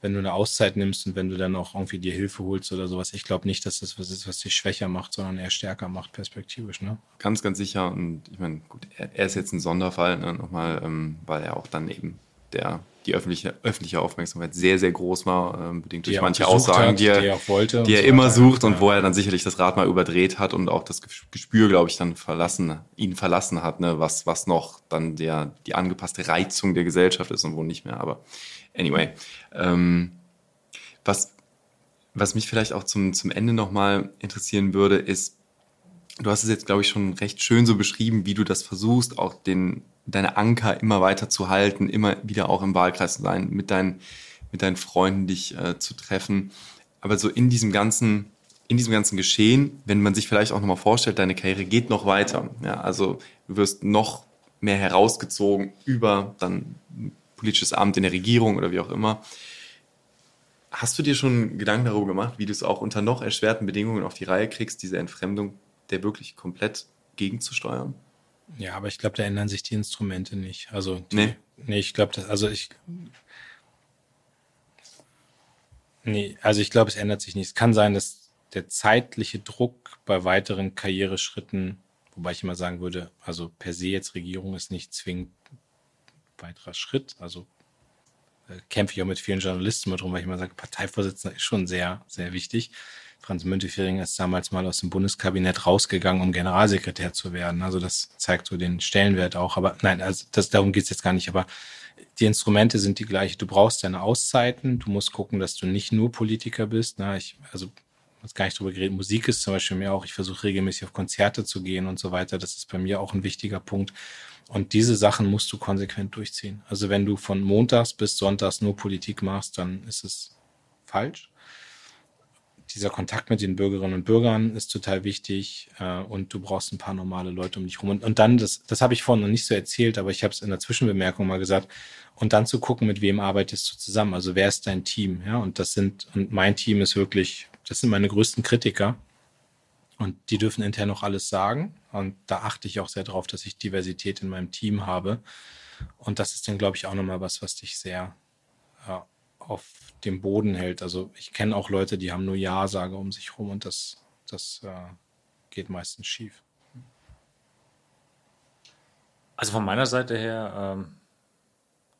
wenn du eine Auszeit nimmst und wenn du dann auch irgendwie dir Hilfe holst oder sowas, ich glaube nicht, dass das was ist, was dich schwächer macht, sondern eher stärker macht, perspektivisch. Ne? Ganz, ganz sicher. Und ich meine, gut, er, er ist jetzt ein Sonderfall, ne, nochmal, ähm, weil er auch dann eben der die öffentliche, öffentliche Aufmerksamkeit sehr, sehr groß war, ähm, bedingt durch manche Aussagen, hat, die er, die er, wollte die er immer sucht und ja. wo er dann sicherlich das Rad mal überdreht hat und auch das Gespür, glaube ich, dann verlassen, ihn verlassen hat, ne, was, was noch dann der, die angepasste Reizung der Gesellschaft ist und wo nicht mehr. Aber anyway, ähm, was, was mich vielleicht auch zum, zum Ende nochmal interessieren würde, ist, du hast es jetzt, glaube ich, schon recht schön so beschrieben, wie du das versuchst, auch den deine Anker immer weiter zu halten, immer wieder auch im Wahlkreis zu sein, mit deinen, mit deinen Freunden dich äh, zu treffen. Aber so in diesem ganzen, in diesem ganzen Geschehen, wenn man sich vielleicht auch nochmal vorstellt, deine Karriere geht noch weiter. Ja, also du wirst noch mehr herausgezogen über dann politisches Amt in der Regierung oder wie auch immer. Hast du dir schon Gedanken darüber gemacht, wie du es auch unter noch erschwerten Bedingungen auf die Reihe kriegst, diese Entfremdung der wirklich komplett gegenzusteuern? Ja, aber ich glaube, da ändern sich die Instrumente nicht. Also, die, nee. Nee, ich glaube, also ich. Nee, also ich glaube, es ändert sich nicht. Es kann sein, dass der zeitliche Druck bei weiteren Karriereschritten, wobei ich immer sagen würde, also per se jetzt Regierung ist nicht zwingend weiterer Schritt. Also äh, kämpfe ich auch mit vielen Journalisten mit drum, weil ich immer sage, Parteivorsitzender ist schon sehr, sehr wichtig. Franz Müntefering ist damals mal aus dem Bundeskabinett rausgegangen, um Generalsekretär zu werden. Also das zeigt so den Stellenwert auch. Aber nein, also das, darum geht's jetzt gar nicht. Aber die Instrumente sind die gleichen. Du brauchst deine Auszeiten. Du musst gucken, dass du nicht nur Politiker bist. Na, ich, also was gar nicht drüber geredet. Musik ist zum Beispiel mir auch. Ich versuche regelmäßig auf Konzerte zu gehen und so weiter. Das ist bei mir auch ein wichtiger Punkt. Und diese Sachen musst du konsequent durchziehen. Also wenn du von Montags bis Sonntags nur Politik machst, dann ist es falsch dieser Kontakt mit den Bürgerinnen und Bürgern ist total wichtig äh, und du brauchst ein paar normale Leute um dich rum. Und, und dann, das, das habe ich vorhin noch nicht so erzählt, aber ich habe es in der Zwischenbemerkung mal gesagt, und dann zu gucken, mit wem arbeitest du zusammen. Also wer ist dein Team? Ja, und das sind, und mein Team ist wirklich, das sind meine größten Kritiker. Und die dürfen intern noch alles sagen. Und da achte ich auch sehr darauf, dass ich Diversität in meinem Team habe. Und das ist dann, glaube ich, auch nochmal was, was dich sehr ja, auf dem Boden hält. Also ich kenne auch Leute, die haben nur Ja-Sage um sich rum und das, das äh, geht meistens schief. Also von meiner Seite her ähm,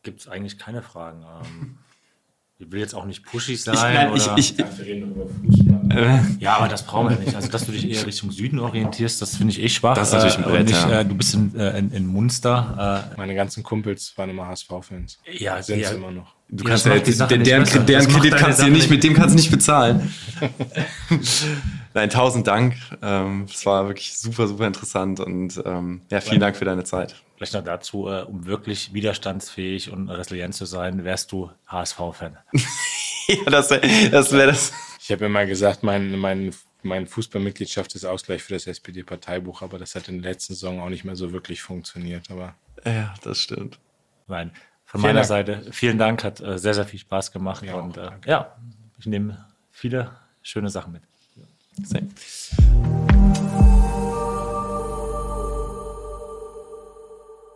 gibt es eigentlich keine Fragen. Ähm, (laughs) ich will jetzt auch nicht pushig sein. Ich, nein, oder ich, ich, äh, ja, aber das brauchen wir nicht. Also, dass du dich eher Richtung Süden orientierst, das finde ich eh schwach. Das ist natürlich ein Brett, nicht, ja. äh, Du bist in, äh, in, in Munster. Äh, Meine ganzen Kumpels waren immer HSV-Fans. Ja, sind ja, immer noch. Du kannst ja, deren, deren, deren Kredit kannst du nicht, mit dem kannst du nicht bezahlen. (laughs) Nein, tausend Dank. Ähm, es war wirklich super, super interessant und ähm, ja, vielen Dank für deine Zeit. Vielleicht noch dazu, äh, um wirklich widerstandsfähig und resilient zu sein, wärst du HSV-Fan. (laughs) ja, das wäre das, wär das. Ich habe immer gesagt, mein, mein, mein Fußballmitgliedschaft ist Ausgleich für das SPD-Parteibuch, aber das hat in der letzten Saison auch nicht mehr so wirklich funktioniert. Aber ja, das stimmt. Nein, von meiner Dank. Seite vielen Dank, hat äh, sehr, sehr viel Spaß gemacht. Ja, und äh, ja, ich nehme viele schöne Sachen mit. Ja.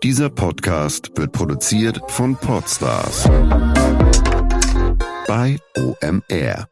Dieser Podcast wird produziert von Podstars bei OMR.